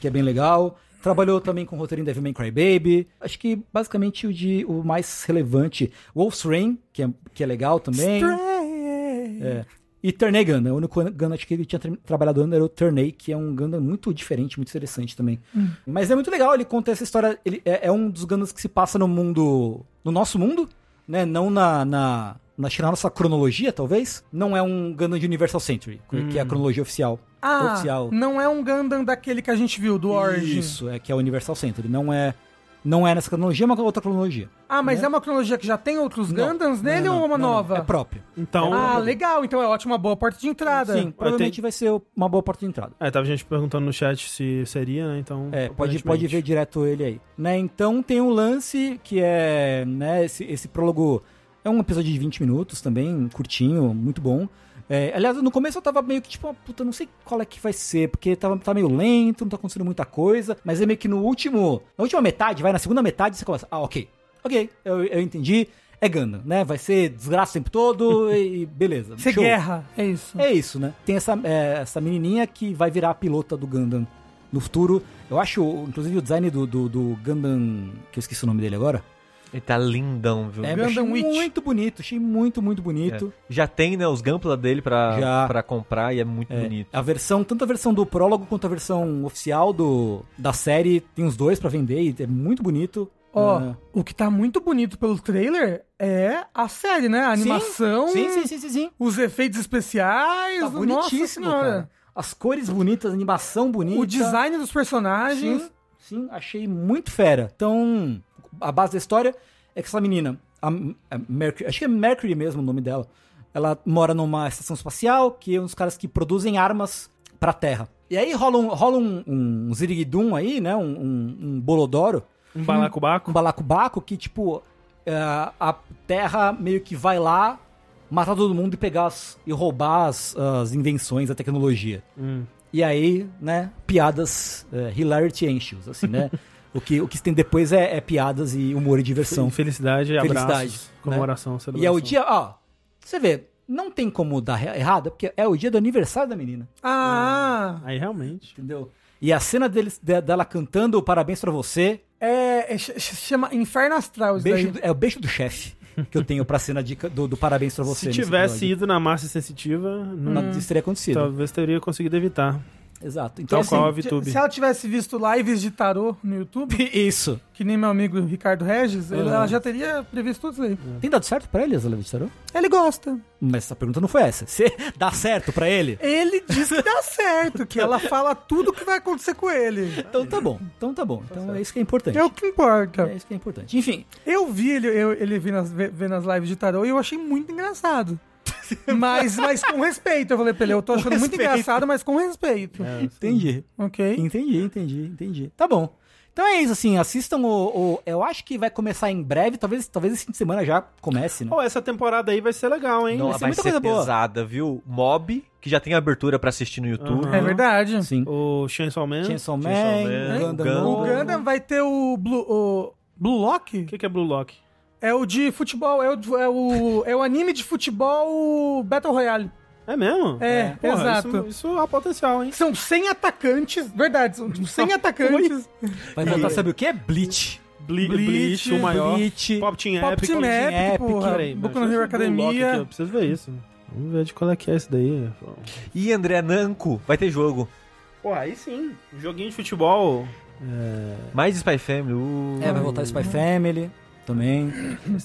que é bem legal. Trabalhou também com roteiro em Devilman Crybaby. Acho que basicamente o, de, o mais relevante. Wolf's Rain, que é, que é legal também. É. E Turney Gundam. O único Gundam que ele tinha tra- trabalhado era o Turney, que é um Gundam muito diferente, muito interessante também. Mas é muito legal, ele conta essa história. Ele é, é um dos Gundams que se passa no mundo. no nosso mundo, né? Não na. na na na nossa cronologia, talvez, não é um Gundam de Universal Century, que é a cronologia oficial. Ah, oficial. não é um Gundam daquele que a gente viu, do Origin. Isso, é que é o Universal Century. Não é, não é nessa cronologia, é uma outra cronologia. Ah, mas Né? é uma cronologia que já tem outros Não, Gundams não, nele não, ou uma não, não, nova? É próprio. Então. Ah, legal. Então é ótima, boa porta de entrada. Sim, provavelmente vai ser uma boa porta de entrada. É, tava gente perguntando no chat se seria, né? Então. É, pode, pode ver direto ele aí. Né, então tem um lance que é, né, esse, esse prólogo é um episódio de 20 minutos também, curtinho, muito bom. É, aliás, no começo eu tava meio que tipo, ah, puta, não sei qual é que vai ser, porque tava, tá meio lento, não tá acontecendo muita coisa, mas é meio que no último, na última metade, vai, na segunda metade você começa, ah, ok, ok, eu, eu entendi, é Gundam, né, vai ser desgraça o tempo todo e beleza. Ser guerra, é isso. É isso, né? Tem essa, é, essa menininha que vai virar a pilota do Gundam no futuro. Eu acho, inclusive, o design do, do, do Gundam, que eu esqueci o nome dele agora. Ele tá lindão, viu? É, Gundam achei Witch. muito bonito, achei muito, muito bonito. É. Já tem, né, os Gampla dele pra, Já. pra comprar e é muito É, bonito. a versão, tanto a versão do prólogo quanto a versão oficial do, da série, tem os dois pra vender e é muito bonito. Ó, É. o que tá muito bonito pelo trailer é a série, né? A animação, Sim, sim, sim, sim, sim. os efeitos especiais. Tá bonitíssimo, cara. As cores bonitas, a animação bonita. O design dos personagens. Sim, sim, achei muito fera. Então, a base da história é que essa menina, a, a Mercury, acho que é Mercury mesmo o nome dela, ela mora numa estação espacial, que é um dos caras que produzem armas pra Terra. E aí rola um, rola um, um ziriguidum aí, né, um, um, um bolodoro, Um balacobaco. um balacobaco, que tipo, é, a Terra meio que vai lá matar todo mundo e pegar as, e roubar as, as invenções, a tecnologia. Hum. E aí, né, piadas, é, hilarity anxious, assim, né? o, que, o que tem depois é, é piadas e humor e diversão. Felicidade, Felicidade, abraços, né? comemoração, E celebração. é o dia, ó, você vê, não tem como dar errado, porque é o dia do aniversário da menina, Ah, Aí realmente. entendeu? E a cena deles, de- dela cantando parabéns pra você, é, é, ch- ch- chama Inferno Astral isso beijo daí. é o beijo do chefe que eu tenho pra cena de, do, do parabéns pra você. Se tivesse episódio. ido na massa sensitiva, não, Não, isso teria acontecido. talvez teria conseguido evitar. Exato. Então, Tal assim, qual a Se- VTube. Se ela tivesse visto lives de tarô no YouTube, Isso. que nem meu amigo Ricardo Regis, ele- Aham. ela já teria previsto tudo isso aí. Tem dado certo pra ele, as levas de tarô? Ele gosta. Mas essa pergunta não foi essa. Você dá certo pra ele? Ele diz que dá certo, que ela fala tudo o que vai acontecer com ele. Então tá bom. Então tá bom. Então é isso que é importante. É o que importa. É isso que é importante. Enfim, Eu vi ele, eu, ele vendo as, ve- vendo as lives de tarô e eu achei muito engraçado. Mas, mas com respeito, eu falei pra ele, eu tô achando muito engraçado, mas com respeito. É, entendi. Ok? Entendi, entendi, entendi. Tá bom. Então é isso, assim, assistam o, o- Eu acho que vai começar em breve, talvez, talvez esse fim de semana já comece, né? Pô, essa temporada aí vai ser legal, hein? Não, vai ser vai muita ser coisa boa. pesada, viu? Mob, que já tem abertura pra assistir no YouTube. Aham. É verdade. Sim. O Chainsaw Man. Chainsaw Man, Man, Gundam Gundam. O. Gundam vai ter o Blue, o Blue Lock? O que, que é Blue Lock? É o de futebol, é o, é o, é o anime de futebol Battle Royale. É mesmo? É, Porra, exato. Isso, isso há potencial, hein? São 100 atacantes, verdade, são 100 atacantes. Vai voltar, sabe o que? Bleach. Ble Bleach, Bleach, o maior. Bleach. Pop Team Pop Epic. Team Epic, Epic, porra. Peraí, Boku no Hero Academia. eu preciso ver isso. Vamos ver de qual é que é esse daí. E André Nanko, vai ter jogo. Pô, aí sim. Joguinho de futebol. É... Mais Spy Family. uh. É, vai voltar Spy Family também.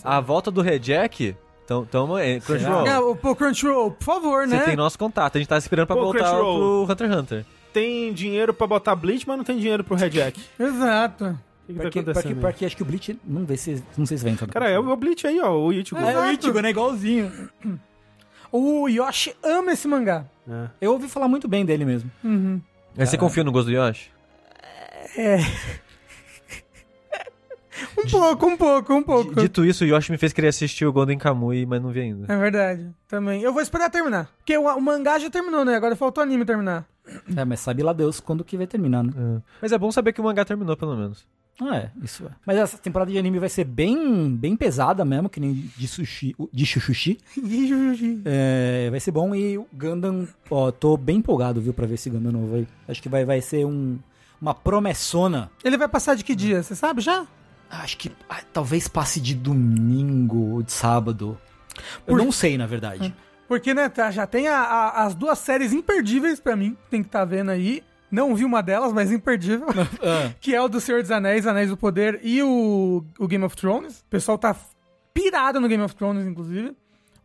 A volta do Red Jack. Então, tamo, é, Crunchyroll. É, o pô, Crunchyroll, por favor, Você né? tem nosso contato. A gente tá esperando pra Pô, voltar pro Hunter x Hunter. Tem dinheiro pra botar Bleach, mas não tem dinheiro pro Red Jack. Exato. O que, que tá Porque, porque acho que o Bleach, não, vê se, não sei se vai entrar. no Cara, é o Bleach aí, ó. O Ichigo. É, É, o Ichigo, né? Igualzinho. O Yoshi ama esse mangá. É. Eu ouvi falar muito bem dele mesmo. Uhum. Mas você confia no gosto do Yoshi? Um pouco, um pouco, um pouco. Dito isso, o Yoshi me fez querer assistir o Golden Kamuy, mas não vi ainda. É verdade, também. Eu vou esperar terminar. Porque o, o mangá já terminou, né? Agora falta o anime terminar. É, mas sabe lá Deus quando que vai terminar, né? É. Mas é bom saber que o mangá terminou, pelo menos. Ah, é, isso é. Mas essa temporada de anime vai ser bem, bem pesada mesmo, que nem de sushi, de chuchushi. É, vai ser bom e o Gundam, ó, tô bem empolgado, viu, pra ver esse Gundam novo aí. Acho que vai, vai ser um, uma promessona. Ele vai passar de que dia? Você sabe já? Acho que ah, talvez passe de domingo ou de sábado. Eu Por- não sei, na verdade. Porque, né, tá, já tem a- a- as duas séries imperdíveis pra mim, tem que estar vendo aí. Não vi uma delas, mas imperdível. Ah, que é o do Senhor dos Anéis, Anéis do Poder e o, o Game of Thrones. O pessoal tá pirado no Game of Thrones, inclusive.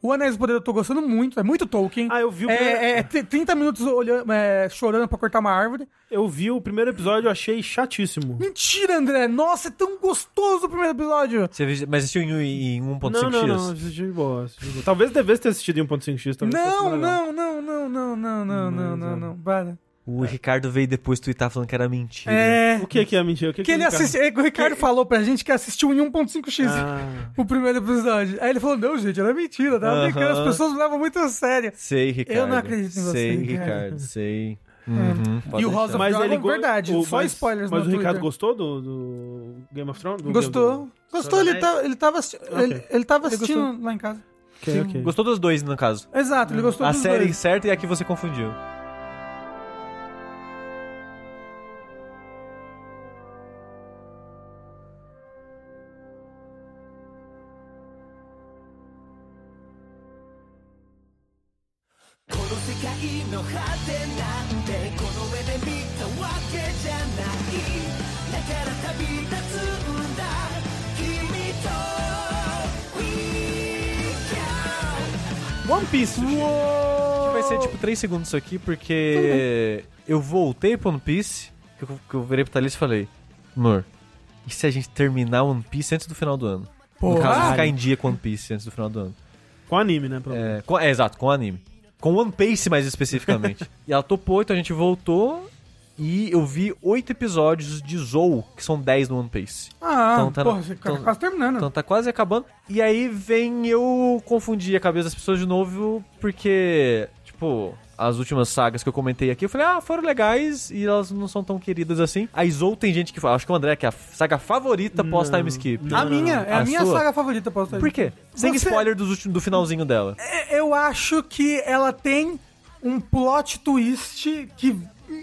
O Anéis do Poder eu tô gostando muito, é muito Tolkien. Ah, eu vi o primeiro, É, é t- 30 minutos olhando, é, chorando pra cortar uma árvore. eu vi o primeiro episódio, eu achei chatíssimo. Mentira, André! Nossa, é tão gostoso o primeiro episódio! Você viu- mas assistiu em, em 1.5x? Não, não, não, assisti de boa, assisti de boa. Talvez devesse ter assistido em 1.5x. talvez fosse Não, mais legal. não, não, não, não, não, não, não, não, não, para. O Ricardo veio depois twittar falando que era mentira. É. O que que é mentira? O que Que ele Ricardo- assiste, é, o Ricardo falou pra gente que assistiu em 1.5x Ah, o primeiro episódio. Aí ele falou: não, gente, era mentira, tava Aham. brincando, as pessoas me levam muito a sério. Sei, Ricardo. Eu não acredito em você, Sei, Ricardo. Ricardo, sei. Uhum, pode E o. Rosa- mas Dragon, ele verdade, o- só mas- spoilers Mas no o Ricardo Twitter. gostou do, do Game of Thrones? Do- Gostou? do- Gostou, ele, tá, ele tava, assisti- Ok. ele, ele tava Ele assistindo lá em casa. Ok, ok. Gostou dos dois, no caso. Exato, ele gostou a dos série dois. certa e a que você confundiu. One Piece. Vai ser tipo 3 segundos isso aqui, porque eu voltei pro One Piece, que eu, que eu virei pro Thalys e falei, amor, e se a gente terminar One Piece antes do final do ano? No Porra. caso, ficar em dia com One Piece antes do final do ano. Com anime, né? É, com- é, exato, com o anime. Com One Piece mais especificamente. e ela topou, então a gente voltou e eu vi oito episódios de Zou, que são 10 no One Piece. Ah, Então tá- porra, você tá então- quase terminando. Então tá quase acabando. E aí vem eu confundir a cabeça das pessoas de novo, porque, tipo, as últimas sagas que eu comentei aqui, eu falei, ah, foram legais e elas não são tão queridas assim. A Zou tem gente que fala, acho que o André, que é a saga favorita pós-time skip. a minha, é a, A minha sua? saga favorita, posso Por quê? Sem Você- spoiler dos últimos, do finalzinho dela. É, Eu acho que ela tem um plot twist que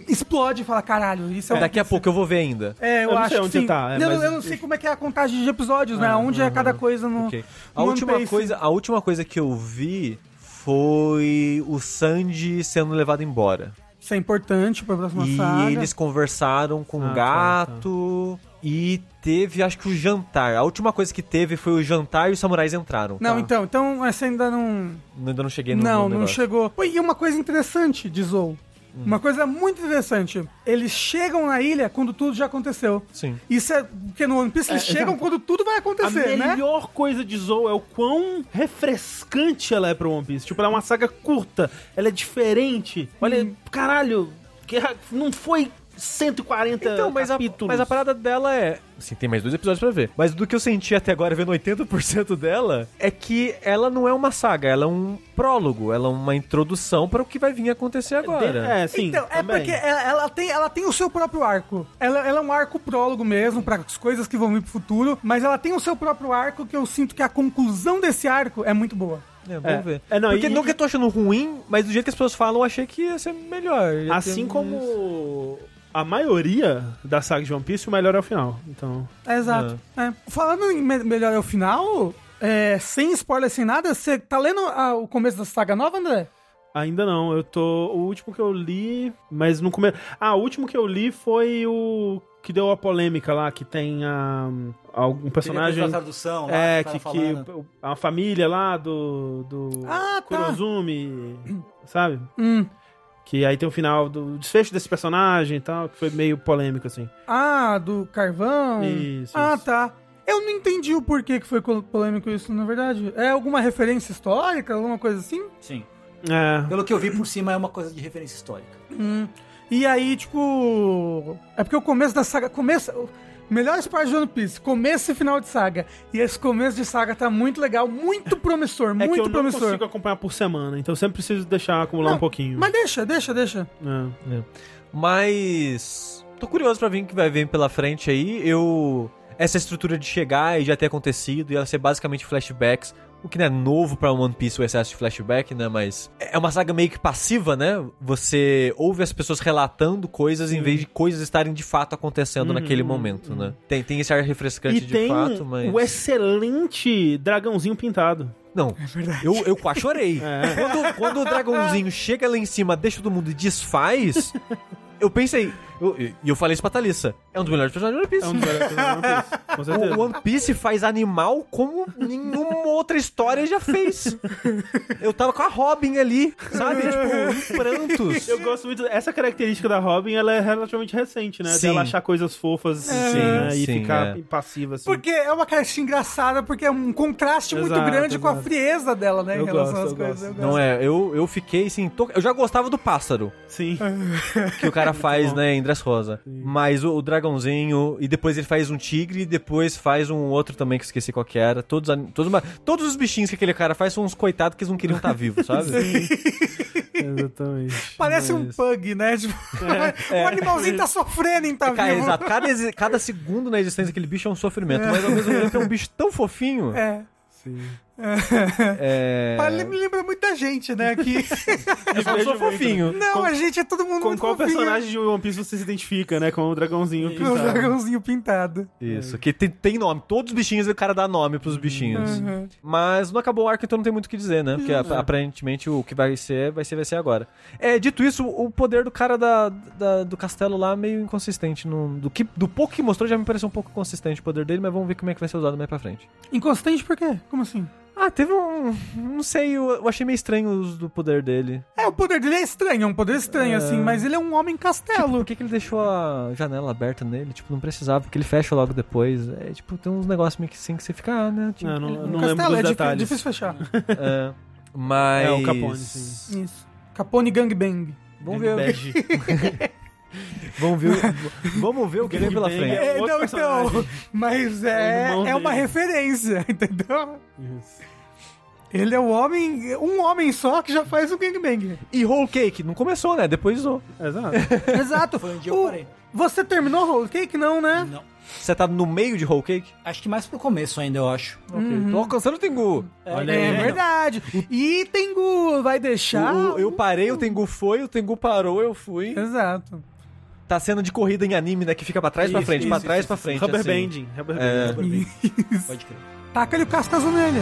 explode e fala, caralho, isso é, Daqui a pouco eu vou ver ainda. É, eu, Eu não acho onde sim. tá, é, eu, mas- eu não sei como é que é a contagem de episódios, né? Onde é cada coisa no. Ok. A no última, coisa, a última coisa que eu vi foi o Sanji sendo levado embora. Isso é importante pra próxima e saga. eles conversaram com Ah, o tá, gato. E teve, acho que o jantar. A última coisa que teve foi o jantar e os samurais entraram. Não, Tá. então, então essa ainda não. Ainda não cheguei no não, no não chegou. Pô, e uma coisa interessante de Zou. Hum. Uma coisa muito interessante. Eles chegam na ilha quando tudo já aconteceu. Sim. Isso é. Porque no One Piece eles chegam quando tudo vai A acontecer, né? melhor coisa de Zou é o quão refrescante ela é pro One Piece. Tipo, ela é uma saga curta, ela é diferente. Olha, caralho, que ra- não foi 140 Então, mas a, capítulos. mas a parada dela é. Sim, tem mais dois episódios pra ver. Mas do que eu senti até agora, vendo 80% dela, é que ela não é uma saga, ela é um prólogo, ela é uma introdução para o que vai vir acontecer agora. É, sim. então, é também. porque ela, ela tem, ela tem o seu próprio arco. Ela, ela é um arco prólogo mesmo, para as coisas que vão vir pro futuro, mas ela tem o seu próprio arco que eu sinto que a conclusão desse arco é muito boa. É, vamos É. ver. É, não, Porque e- não que eu tô achando ruim, mas do jeito que as pessoas falam, eu achei que ia ser melhor. Ia Assim como a maioria da saga de One Piece, o melhor é o final. Então, É, exato. É. Falando em me- melhor é o final, é, sem spoiler, sem nada, você tá lendo a- o começo da saga nova, André? ainda não. Eu tô. O último que eu li, mas no começo. Ah, o último que eu li foi o que deu a polêmica lá, que tem a, algum personagem. A tradução lá, É, que, falando. que a família lá do. do Ah, tá. Kurozumi, sabe? Hum. Que aí tem o final do desfecho desse personagem e tal, que foi meio polêmico, assim. Ah, do carvão? Isso, Ah, isso. tá. Eu não entendi o porquê que foi polêmico isso, na verdade. É alguma referência histórica, alguma coisa assim? Sim. É. Pelo que eu vi por cima, é uma coisa de referência histórica. Hum. E aí, tipo. É porque o começo da saga. Começa. Melhores partes de One Piece, começo e final de saga. E esse começo de saga tá muito legal, muito promissor, É muito que eu não promissor. consigo acompanhar por semana, então eu sempre preciso deixar acumular Não, um pouquinho. Mas deixa, deixa, deixa. É. Mas. Tô curioso pra ver o que vai vir pela frente aí. Eu. Essa estrutura de chegar e já ter acontecido, e ela ser basicamente flashbacks. O que não é novo pra One Piece o excesso de flashback, né? Mas é uma saga meio que passiva, né? Você ouve as pessoas relatando coisas em vez de coisas estarem de fato acontecendo naquele momento, né? Tem, tem esse ar refrescante E de tem fato, mas. o excelente dragãozinho pintado. Não, eu, eu quase chorei. É. Quando, quando o dragãozinho chega lá em cima, deixa todo mundo e desfaz, eu pensei. E eu, falei isso pra Thalissa. É um dos melhores personagens do One Piece. É um dos melhores personagens do One Piece, com certeza. O One Piece faz animal como nenhuma outra história já fez. Eu tava com a Robin ali, sabe? Tipo, em prantos. Eu gosto muito. Essa característica da Robin, ela é relativamente recente, né? Sim. Dela achar coisas fofas Sim, né? e sim, ficar é. passiva, assim. Porque é uma caixinha engraçada, porque é um contraste muito Exato, grande com a exato. frieza dela, né? Em Eu relação gosto, às eu coisas. gosto. Não é, eu, eu fiquei assim. to- Eu já gostava do pássaro Sim. que o cara faz, né, em Dress Rosa. Mas o, o dragãozinho, e depois ele faz um tigre, e depois faz um outro também que eu esqueci qual que era. Todos, todos, todos os bichinhos que aquele cara faz são uns coitados que eles não queriam estar vivos, sabe? Exatamente. Parece um Mas- pug, né? Tipo, o animalzinho tá sofrendo em tá Cara, vivo. exato. Cada, cada segundo na existência daquele bicho é um sofrimento, mas ao mesmo tempo é um bicho tão fofinho. É. Sim. É. Lembra muito da gente, né? Que... Eu só sou fofinho. Não, Com- a gente é todo mundo Com muito qual fofinho. personagem de One Piece você se identifica, né? Com o dragãozinho Com o pintado. dragãozinho pintado. Isso, que tem, tem nome. Todos os bichinhos o cara dá nome pros bichinhos. Uhum. Mas não acabou o arco, então não tem muito o que dizer, né? Porque ap- aparentemente o que vai ser, vai ser, vai ser agora. É, dito isso, o poder do cara da, da- do castelo lá meio inconsistente. No, do, que, do pouco que mostrou já me pareceu um pouco consistente o poder dele, mas vamos ver como é que vai ser usado mais pra frente. Inconsistente por quê? Como assim? Ah, teve um. Não sei, eu, achei meio estranho o uso do poder dele. É, o poder dele é estranho, é um poder estranho, assim, mas ele é um homem castelo. Por que, que ele deixou a janela aberta nele? Tipo, não precisava, porque ele fecha logo depois. É, tipo, tem uns negócios meio que assim que você fica, ah, né? Tipo, Não, não, ele- não castelo lembro é dos difí- detalhes. difícil fechar. É, mas. É, o Capone, sim. Isso. Capone Gangbang. Vamos ver. vamos ver, vamos ver o que vem pela frente. É É, não, então, mas É é, é uma dele. referência, entendeu? Isso. Ele é o homem, um homem só que já faz o gangbang. E Whole Cake, não começou, né? Depois usou. Exato. Exato. Foi onde eu O- parei. Você terminou Whole Cake? Não, né? Não. Você tá no meio de Whole Cake? Acho que mais pro começo ainda, eu acho. Ok. Tô alcançando o Tengu. Olha é aí. verdade. E Tengu vai deixar... O- o- eu parei, o Tengu foi, o Tengu parou, eu fui. Exato. Tá sendo de corrida em anime, né? Que fica pra trás pra Isso, frente, pra isso, trás isso, pra frente. Rubber assim. banding. Rubber É. banding. Pode crer. Taca-lhe o casco azul nele.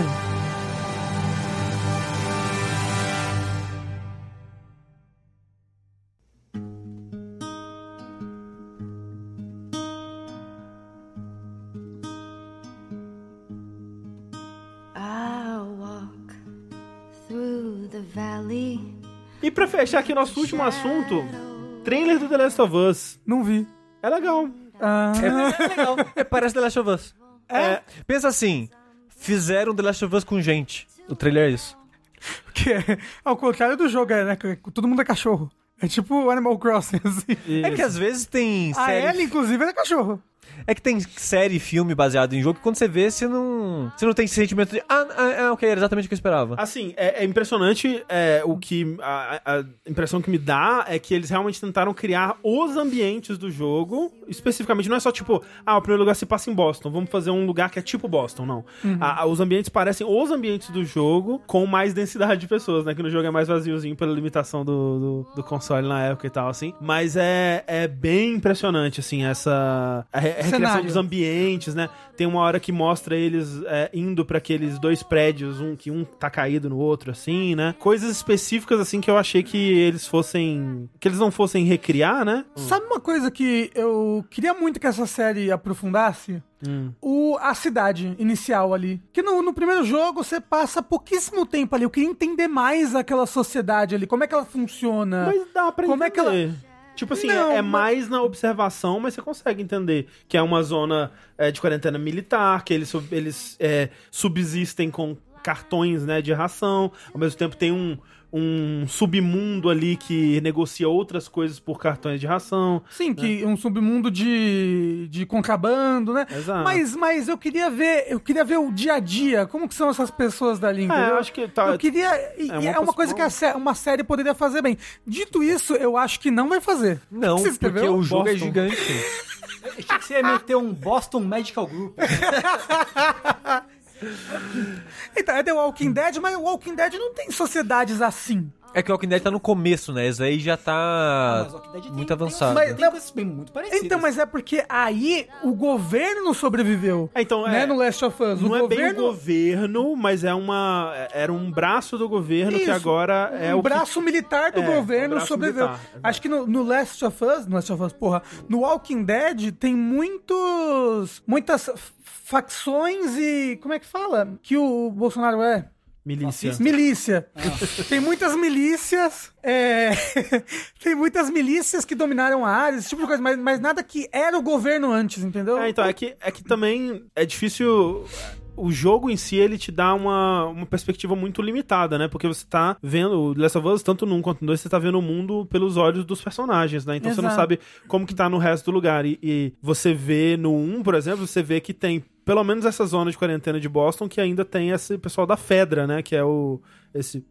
E pra fechar aqui nosso último assunto, trailer do The Last of Us. Não vi. É legal. Ah, É legal. É, parece The Last of Us. É. Pensa assim, fizeram The Last of Us com gente. O trailer é isso. que é ao contrário do jogo, é, né? que Todo mundo é cachorro. É tipo Animal Crossing, assim. É que às vezes tem A série... Ellie, inclusive, é cachorro. É que tem série e filme baseado em jogo que quando você vê, você não. Você não tem esse sentimento de. Ah, ah, ah, ok, era exatamente o que eu esperava. Assim, é, é impressionante é, o que. A, a impressão que me dá é que eles realmente tentaram criar os ambientes do jogo. Especificamente, não é só tipo, ah, o primeiro lugar se passa em Boston, vamos fazer um lugar que é tipo Boston, não. A- a- os ambientes parecem os ambientes do jogo com mais densidade de pessoas, né? Que no jogo é mais vaziozinho pela limitação do, do, do console na época e tal, assim. Mas é, é bem impressionante, assim, essa. A recriação Cenário. dos ambientes, né? Tem uma hora que mostra eles é, indo pra aqueles dois prédios, um que um tá caído no outro, assim, né? Coisas específicas, assim, que eu achei que eles fossem. que eles não fossem recriar, né? Sabe uma coisa que eu queria muito que essa série aprofundasse? Hum. O, a cidade inicial ali. Que no, no primeiro jogo você passa pouquíssimo tempo ali. Eu queria entender mais aquela sociedade ali, como é que ela funciona. Mas dá pra Como é que entender. Tipo assim, Não, é, é mas- mais na observação, mas você consegue entender que é uma zona é, de quarentena militar, que eles, eles é, subsistem com cartões né, de ração, ao mesmo tempo tem um, um submundo ali que negocia outras coisas por cartões de ração. Sim, que um submundo de, de contrabando, né? Exato. Mas, mas eu queria ver, eu queria ver o dia a dia, como que são essas pessoas dali, entendeu? É, eu acho que tá- Eu queria. e- É uma É uma, coisa que a sé- uma série poderia fazer bem. Dito isso, eu acho que não vai fazer. Não, Você porque escreveu? o jogo é Boston. gigante. Achei que você ia meter um Boston Medical Group. Então, é The Walking Dead, mas o Walking Dead não tem sociedades assim. É que o Walking Dead tá no começo, né? Esse aí já tá tem- muito tem- avançado. Mas- Tem coisas bem muito parecidas. Então, mas é porque aí o governo sobreviveu. É, então, né, é- no Last of Us. Não o é bem o governo, governo, mas é uma. Era um braço do governo que Isso, agora é um o. que- braço militar do É, governo um sobreviveu. militar, exato. Acho que no, no Last of Us, no Last of Us, porra, no Walking Dead tem muitos, muitas facções e como é que fala? Que o Bolsonaro é Milícia. milícia. Tem muitas milícias, é, tem muitas milícias que dominaram a área, esse tipo de coisa, mas, mas nada que era o governo antes, entendeu? É, então, é que, é que também é difícil. O jogo em si, ele te dá uma, uma perspectiva muito limitada, né? Porque você tá vendo o The Last of Us, tanto no 1 quanto no 2, você tá vendo o mundo pelos olhos dos personagens, né? Então você não Exato. sabe como que tá no resto do lugar. E, e você vê no 1, por exemplo, você vê que tem pelo menos essa zona de quarentena de Boston que ainda tem esse pessoal da Fedra, né? Que é o. esse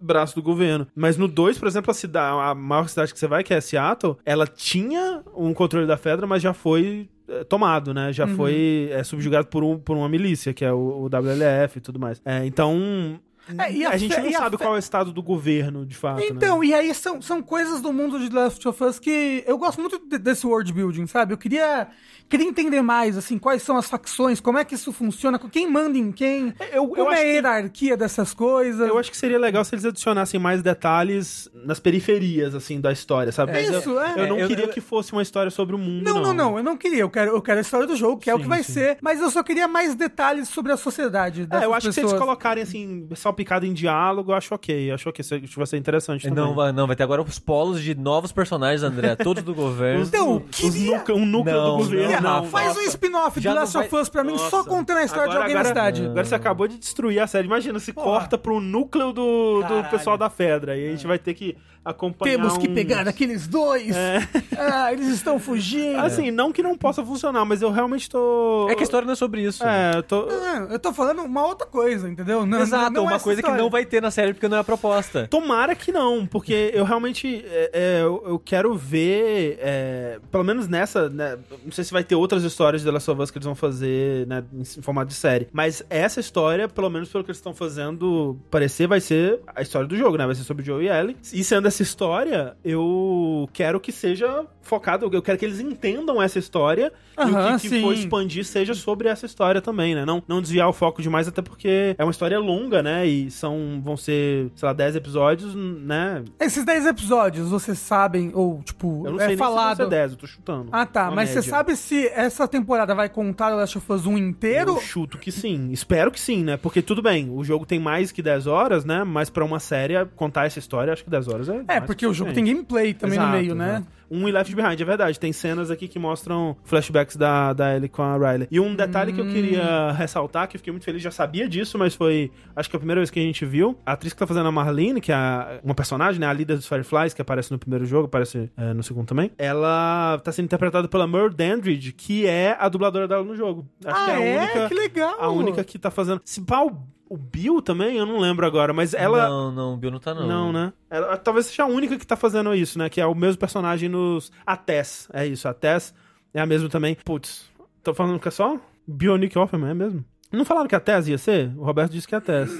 braço do governo. Mas no 2, por exemplo, a, cidade, a maior cidade que você vai, que é Seattle, ela tinha um controle da Fedra, mas já foi é, tomado, né? Já foi é, subjugado por, um, por uma milícia, que é o, o WLF e tudo mais. É, então... É, e a, a gente não e a sabe qual é o estado do governo, de fato, Então, né? e aí são, são coisas do mundo de The Last of Us que eu gosto muito de- desse world building, sabe? Eu queria, queria entender mais, assim, quais são as facções, como é que isso funciona, quem manda em quem, Eu- eu como acho é a que- hierarquia dessas coisas. Eu acho que seria legal se eles adicionassem mais detalhes nas periferias, assim, da história, sabe? Mas Isso, eu, é. eu não É, eu- queria eu- que fosse uma história sobre o mundo, Não, não, não, eu não queria. Eu quero, eu quero a história do jogo, que é o Sim, que vai sim. ser. Mas eu só queria mais detalhes sobre a sociedade. É, eu acho que se pessoas. eles colocarem, assim, salpicado em diálogo, eu acho ok. Acho que isso vai ser interessante também. Não, vai, não, vai ter agora os polos de novos personagens, André. Todos do governo. Então, Os queria- núcleo, um núcleo Não, do governo, Queria- não. Faz um spin-off do não Last of Us pra mim, só Nossa. contando a história Agora- de alguém na agora- cidade. Agora você acabou de destruir a série. Imagina se Porra. corta pro núcleo do, do Caralho. pessoal da Fedra. E a gente vai ter que acompanhar. Temos que uns- pegar aqueles dois. Ah, eles estão fugindo. Assim, não que não possa funcionar, mas eu realmente tô. É que a história não é sobre isso. É, eu tô. Ah, eu tô falando uma outra coisa, entendeu? Não, Exato, não uma coisa que não vai ter na série porque não é a proposta. Tomara que não, porque eu realmente é, é, eu, eu quero ver, é, pelo menos nessa, né, não sei se vai ter outras histórias de The Last of Us que eles vão fazer né, em, em formato de série, mas essa história, pelo menos pelo que eles estão fazendo, parecer vai ser a história do jogo, né? Vai ser sobre Joe e Ellie. E sendo essa história, eu quero que seja focado, eu quero que eles entendam essa história e Aham, o que, que for expandir seja sobre essa história também, né? Não, não desviar o foco demais, até porque é uma história longa, né? E são, vão ser, sei lá, 10 episódios, né? Esses 10 episódios, vocês sabem, ou tipo, Eu não é sei nem falado. se vão ser 10, eu tô chutando. Ah, tá. Mas você sabe se essa temporada vai contar o Last of Us 1 inteiro? Eu chuto que sim. Espero que sim, né? Porque tudo bem, o jogo tem mais que 10 horas, né? Mas pra uma série contar essa história, acho que 10 horas é. É, porque o jogo tem gameplay também no Exato, meio, né? exato. Um e Left Behind, é verdade. Tem cenas aqui que mostram flashbacks da, da Ellie com a Riley. E um detalhe que eu queria ressaltar, que eu fiquei muito feliz, já sabia disso, mas foi, acho que a primeira vez que a gente viu, a atriz que tá fazendo a Marlene, que é uma personagem, né, a líder dos Fireflies, que aparece no primeiro jogo, aparece é, no segundo também, ela tá sendo interpretada pela Merle Dandridge, que é a dubladora dela no jogo. Acho que ah, é a é? única... Que legal. A única que tá fazendo. Se pá, o, Bill também, eu não lembro agora, mas ela. Não, não, o Bill não tá não. Não, né? Ela, talvez seja a única que tá fazendo isso, né? Que é o mesmo personagem nos. A Tess. É isso, a Tess é a mesma também. Putz, tô falando que é só? Bionic Offerman, é mesmo? Não falaram que a Tess ia ser? O Roberto disse que é a Tess.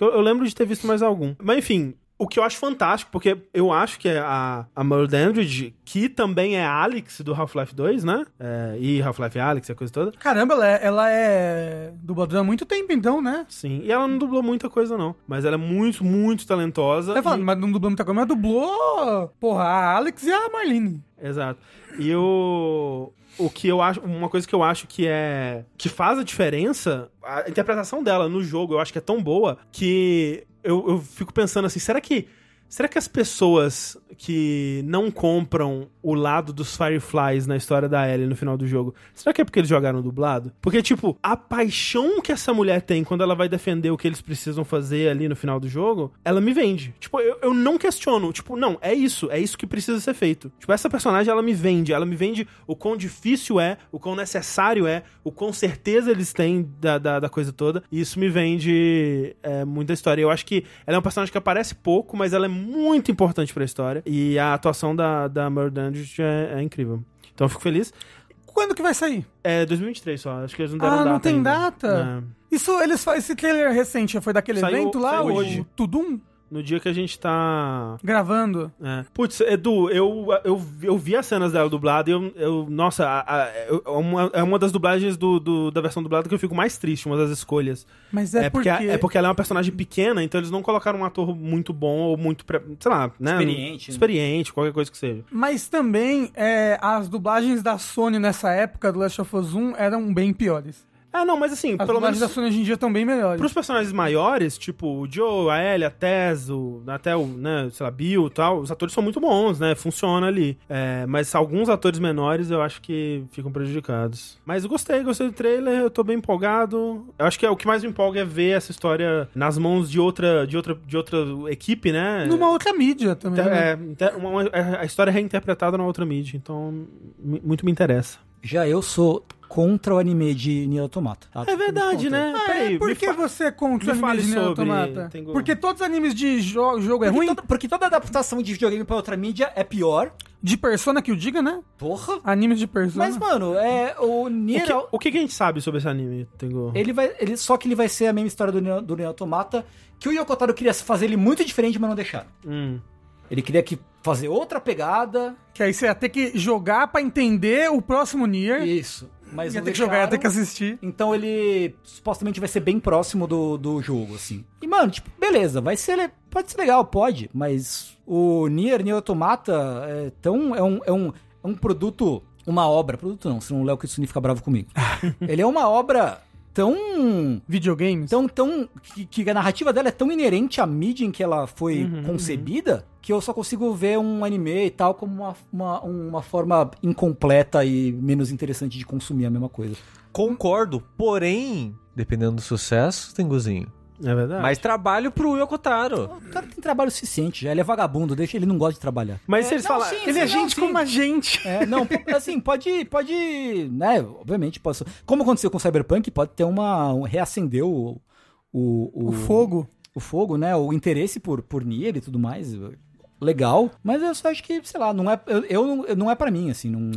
Eu, eu lembro de ter visto mais algum. Mas enfim. O que eu acho fantástico, porque eu acho que a, a Merle Dandridge, que também é Alex do Half-Life 2, né? É, e Half-Life Alex, a coisa toda. Caramba, ela é, ela é dubladora há muito tempo, então, né? Sim, e ela não dublou muita coisa, não. Mas ela é muito, muito talentosa. Tá falando, e- mas não dublou muita coisa, mas dublou, porra, a Alex e a Marlene. Exato. E o. O que eu acho. Uma coisa que eu acho que é. que faz a diferença. A interpretação dela no jogo eu acho que é tão boa que eu, eu fico pensando assim: será que. Será que as pessoas que não compram o lado dos Fireflies na história da Ellie no final do jogo, será que é porque eles jogaram dublado? Porque, tipo, a paixão que essa mulher tem quando ela vai defender o que eles precisam fazer ali no final do jogo, ela me vende. Tipo, eu, eu não questiono. Tipo, não, é isso, é isso que precisa ser feito. Tipo, essa personagem, ela me vende. Ela me vende o quão difícil é, o quão necessário é, o quão certeza eles têm da, da, da coisa toda. E isso me vende é, muita história. Eu acho que ela é uma personagem que aparece pouco, mas ela é muito importante pra história. E a atuação da, da Merle Dandridge é, é incrível. Então eu fico feliz. Quando que vai sair? É 2023 só, acho que eles não deram Ah, data não tem ainda. data? É. Isso, eles fazem esse trailer recente, foi daquele Saiu- evento lá, saiu o hoje. Tudum, No dia que a gente tá gravando. É. Putz, Edu, eu, eu, eu vi as cenas dela dublada e eu, eu nossa, a- a- eu- é uma, é uma das dublagens do, do- da versão dublada que eu fico mais triste, uma das escolhas. Mas é, É, porque, porque... é porque ela é uma personagem pequena, então eles não colocaram um ator muito bom ou muito, pre- sei lá, né? Experiente, né? Experiente, qualquer coisa que seja. Mas também é, as dublagens da Sony nessa época do Last of Us 1 eram bem piores. Ah, não, mas assim, As pelo menos da Sony hoje em dia estão bem melhores. pros personagens maiores, tipo o Joe, a Ellie, a Tess, o, até o, né, sei lá, Bill e tal, os atores são muito bons, né? Funciona ali. É, mas alguns atores menores eu acho que ficam prejudicados. Mas eu gostei, gostei do trailer, eu tô bem empolgado. Eu acho que é, o que mais me empolga é ver essa história nas mãos de outra, de outra, de outra equipe, né? Numa outra mídia também. Inter- né? é, inter- uma- uma- é, a história é reinterpretada na outra mídia, então muito me interessa. Já eu sou contra o anime de Nier Automata. tá? É verdade, Contra. né? Ah, Peraí, é, por que fa- você é contra me o anime de Nier sobre, Automata? Tengu. Porque todos os animes de jo jogo é Porque, ruim? toda, porque toda adaptação de videogame pra outra mídia é pior. De Persona que o diga, né? Porra. Animes de Persona. Mas, mano, é, o O Nier... que, o que que a gente sabe sobre esse anime, Tengu? Ele vai, ele, só que ele vai ser a mesma história do Nier, do Nier Automata, que o Yokotaro queria fazer ele muito diferente, mas não deixaram. Hum. Ele queria que fazer outra pegada. Que aí você ia ter que jogar pra entender o próximo Nier. Isso. Mas ia ter que jogar, ia ter que assistir. Então ele supostamente vai ser bem próximo do, do jogo, assim. E, mano, tipo, beleza, vai ser. Pode ser legal, pode, mas o Nier, Nier Automata é tão. É um, é um, é um produto. Uma obra. Produto não, senão o Léo Kitsune fica bravo comigo. ele é uma obra tão. Videogames. Tão, tão. Que, que a narrativa dela é tão inerente à mídia em que ela foi concebida que eu só consigo ver um anime e tal como uma, uma, uma forma incompleta e menos interessante de consumir a mesma coisa. Concordo, porém, dependendo do sucesso, tem gozinho. É verdade. Mais trabalho pro Yokotaro. O cara tem trabalho suficiente já, ele é vagabundo, deixa ele não gosta de trabalhar. Mas se eles não, falarem. sim, Ele é sim, não, gente sim. como a gente. É, não, assim, pode, pode, né, obviamente, posso, como aconteceu com o Cyberpunk, pode ter uma, um, reacender o, o, O fogo. o fogo, né, o interesse por, por Nier e tudo mais, legal, mas eu só acho que, sei lá, não é, eu, eu não, é pra mim, assim, não,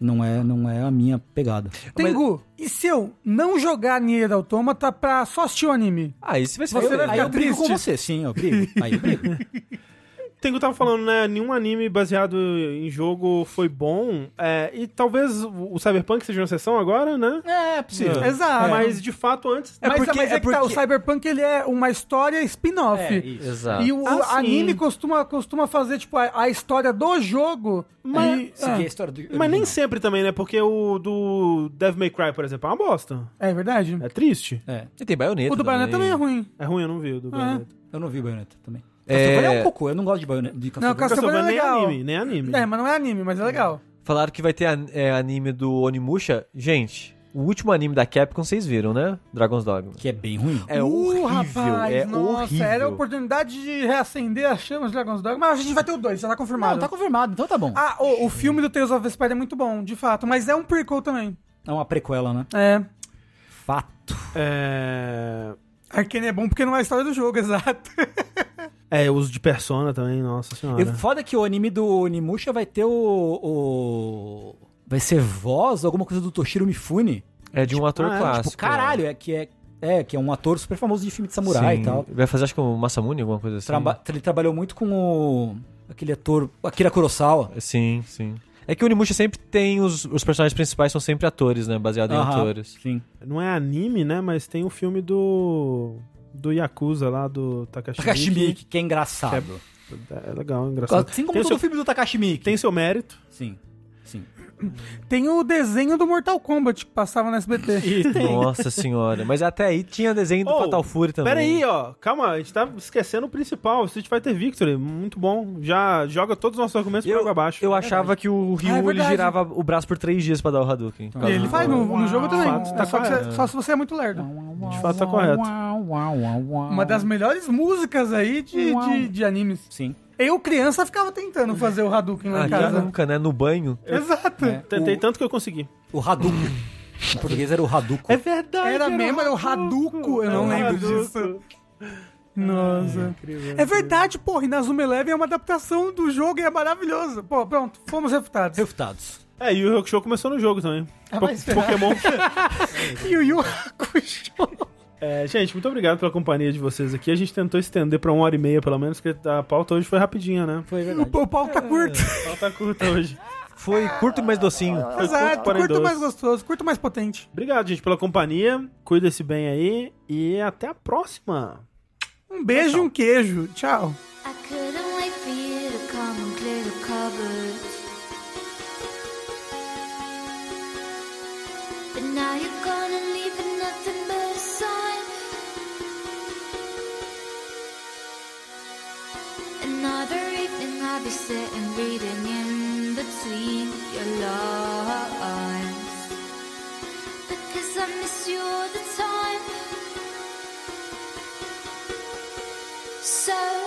não é, não é a minha pegada. Tengu, e se eu não jogar Nier Automata pra só assistir o anime? Ah, isso vai ser Você vai Aí ficar eu brigo triste. com você, sim, eu brigo, aí eu brigo. Tengu tava falando, né? Nenhum anime baseado em jogo foi bom. é, e talvez o Cyberpunk seja uma exceção agora, né? É, possível. É. Exato. Mas de fato, antes. É Mas- porque, mas é é que tá, o porque- Cyberpunk ele é uma história spin-off. É. Exato. E o Ah, anime costuma, costuma fazer, tipo, a, a história do jogo. Mas- e- Seguir a é, história do Mas nem sempre também, né? Porque o do Devil May Cry, por exemplo, é uma bosta. é verdade. É triste. É, E tem baioneta O do Bayonetta também é ruim. É ruim, eu não vi o do Bayonetta. eu não vi o Bayonetta também. Castlevania é É, um cocô, eu não gosto de, Bayon- de Não, Castlevania. Castlevania é nem legal. anime, nem anime. É, mas não é anime, mas é legal. falaram que vai ter é, anime do Onimusha. Gente, o último anime da Capcom vocês viram, né? Dragon's Dogma. Que é bem ruim. É Uh, horrível, rapaz, é nossa, horrível. era a oportunidade de reacender as chamas de Dragon's Dogma. Mas a gente vai ter o 2, já tá confirmado. Não, tá confirmado, então tá bom. Ah, o, o filme do Tales of Vesperia é muito bom, de fato. Mas é um prequel também. É uma prequela, né? É. Fato. É... Arkane é bom porque não é a história do jogo, exato. É, uso de Persona também, nossa senhora. E foda que o anime do Onimusha vai ter o, o- Vai ser voz, alguma coisa do Toshiro Mifune. É de um ator ah, clássico. Tipo, caralho, é que é, é que é um ator super famoso de filme de samurai Sim. e tal. Vai fazer, acho que o Masamune, alguma coisa assim. Traba- ele trabalhou muito com o aquele ator Akira Kurosawa. Sim, sim. É que o Onimusha sempre tem os, os personagens principais são sempre atores, né? Baseado em Aham, atores. Sim. Não é anime, né? Mas tem o filme do. Do Yakuza lá, do Takashi Takashi Miike. Que é engraçado. É legal, engraçado. Assim como tem, todo seu, filme do Takashi Miike. tem seu mérito. Sim. Tem o desenho do Mortal Kombat que passava no SBT. E. Nossa senhora. Mas até aí tinha desenho do Oh, Fatal Fury também. Pera aí, ó. Calma, a gente tá esquecendo o principal. Street Fighter Victory. Muito bom. Já joga todos os nossos argumentos por Eu, água abaixo. eu achava que o Ryu Ah, é ele girava o braço por três dias pra dar o Hadouken. E ele faz no, no jogo também. Fato, tá É só, você- só se você é muito lerdo. De fato, tá correto. Uma das melhores músicas aí de, de, de animes. Sim. Eu, criança, ficava tentando fazer o Hadouken lá Ah, em quem casa. nunca, né? No banho. Exato. Tentei tanto que eu consegui. O Hadouken. em português era o Hadouken. É verdade. Era mesmo, era o Hadouken. Eu não lembro disso. Nossa. É verdade, porra. E Nazuma Eleven é uma adaptação do jogo e é maravilhoso. Pô, pronto. Fomos refutados. Refutados. É, e o Yu Hakusho começou no jogo também. Ah, Po- vai ferrar. Pokémon. E o Yu Hakusho. É, gente, muito obrigado pela companhia de vocês aqui. A gente tentou estender pra uma hora e meia, pelo menos, porque a pauta hoje foi rapidinha, né? Foi O, verdade. o pau tá curto. A pauta curta hoje. Foi curto e mais docinho. Exato. curto, Curto mais gostoso, curto mais potente. Obrigado, gente, pela companhia. Cuida-se bem aí. E até a próxima. Um beijo e um queijo. Tchau. Be sitting reading in between your lines. Because I miss you all the time. So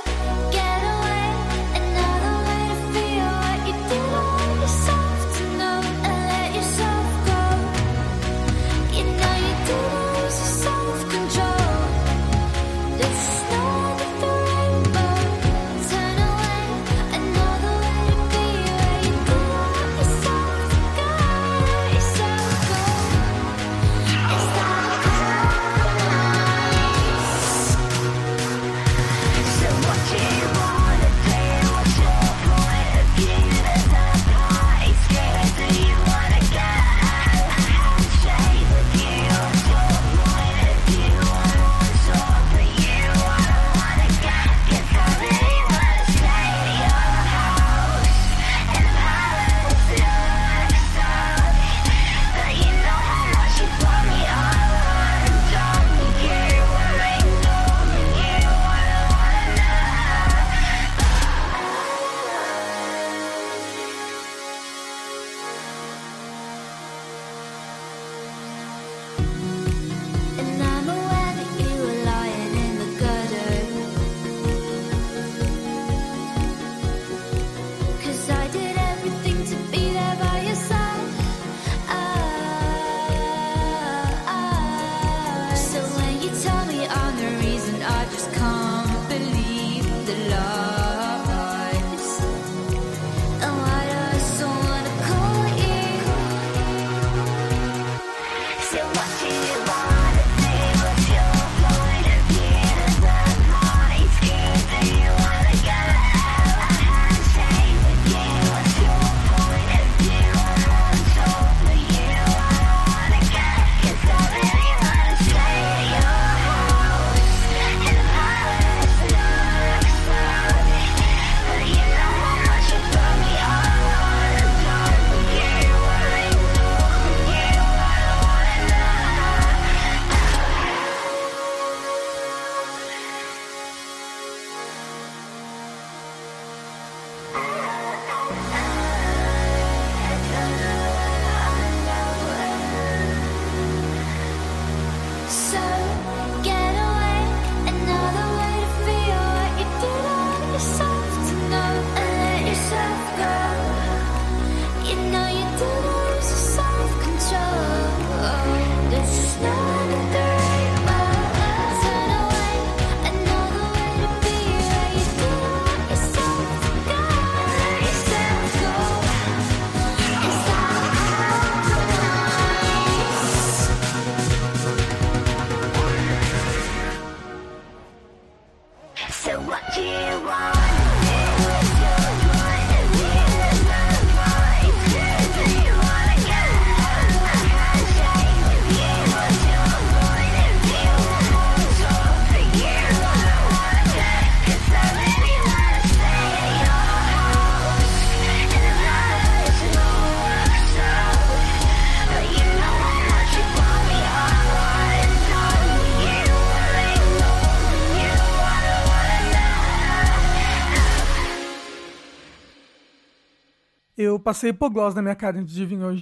passei hipoglós na minha cara antes de vir hoje.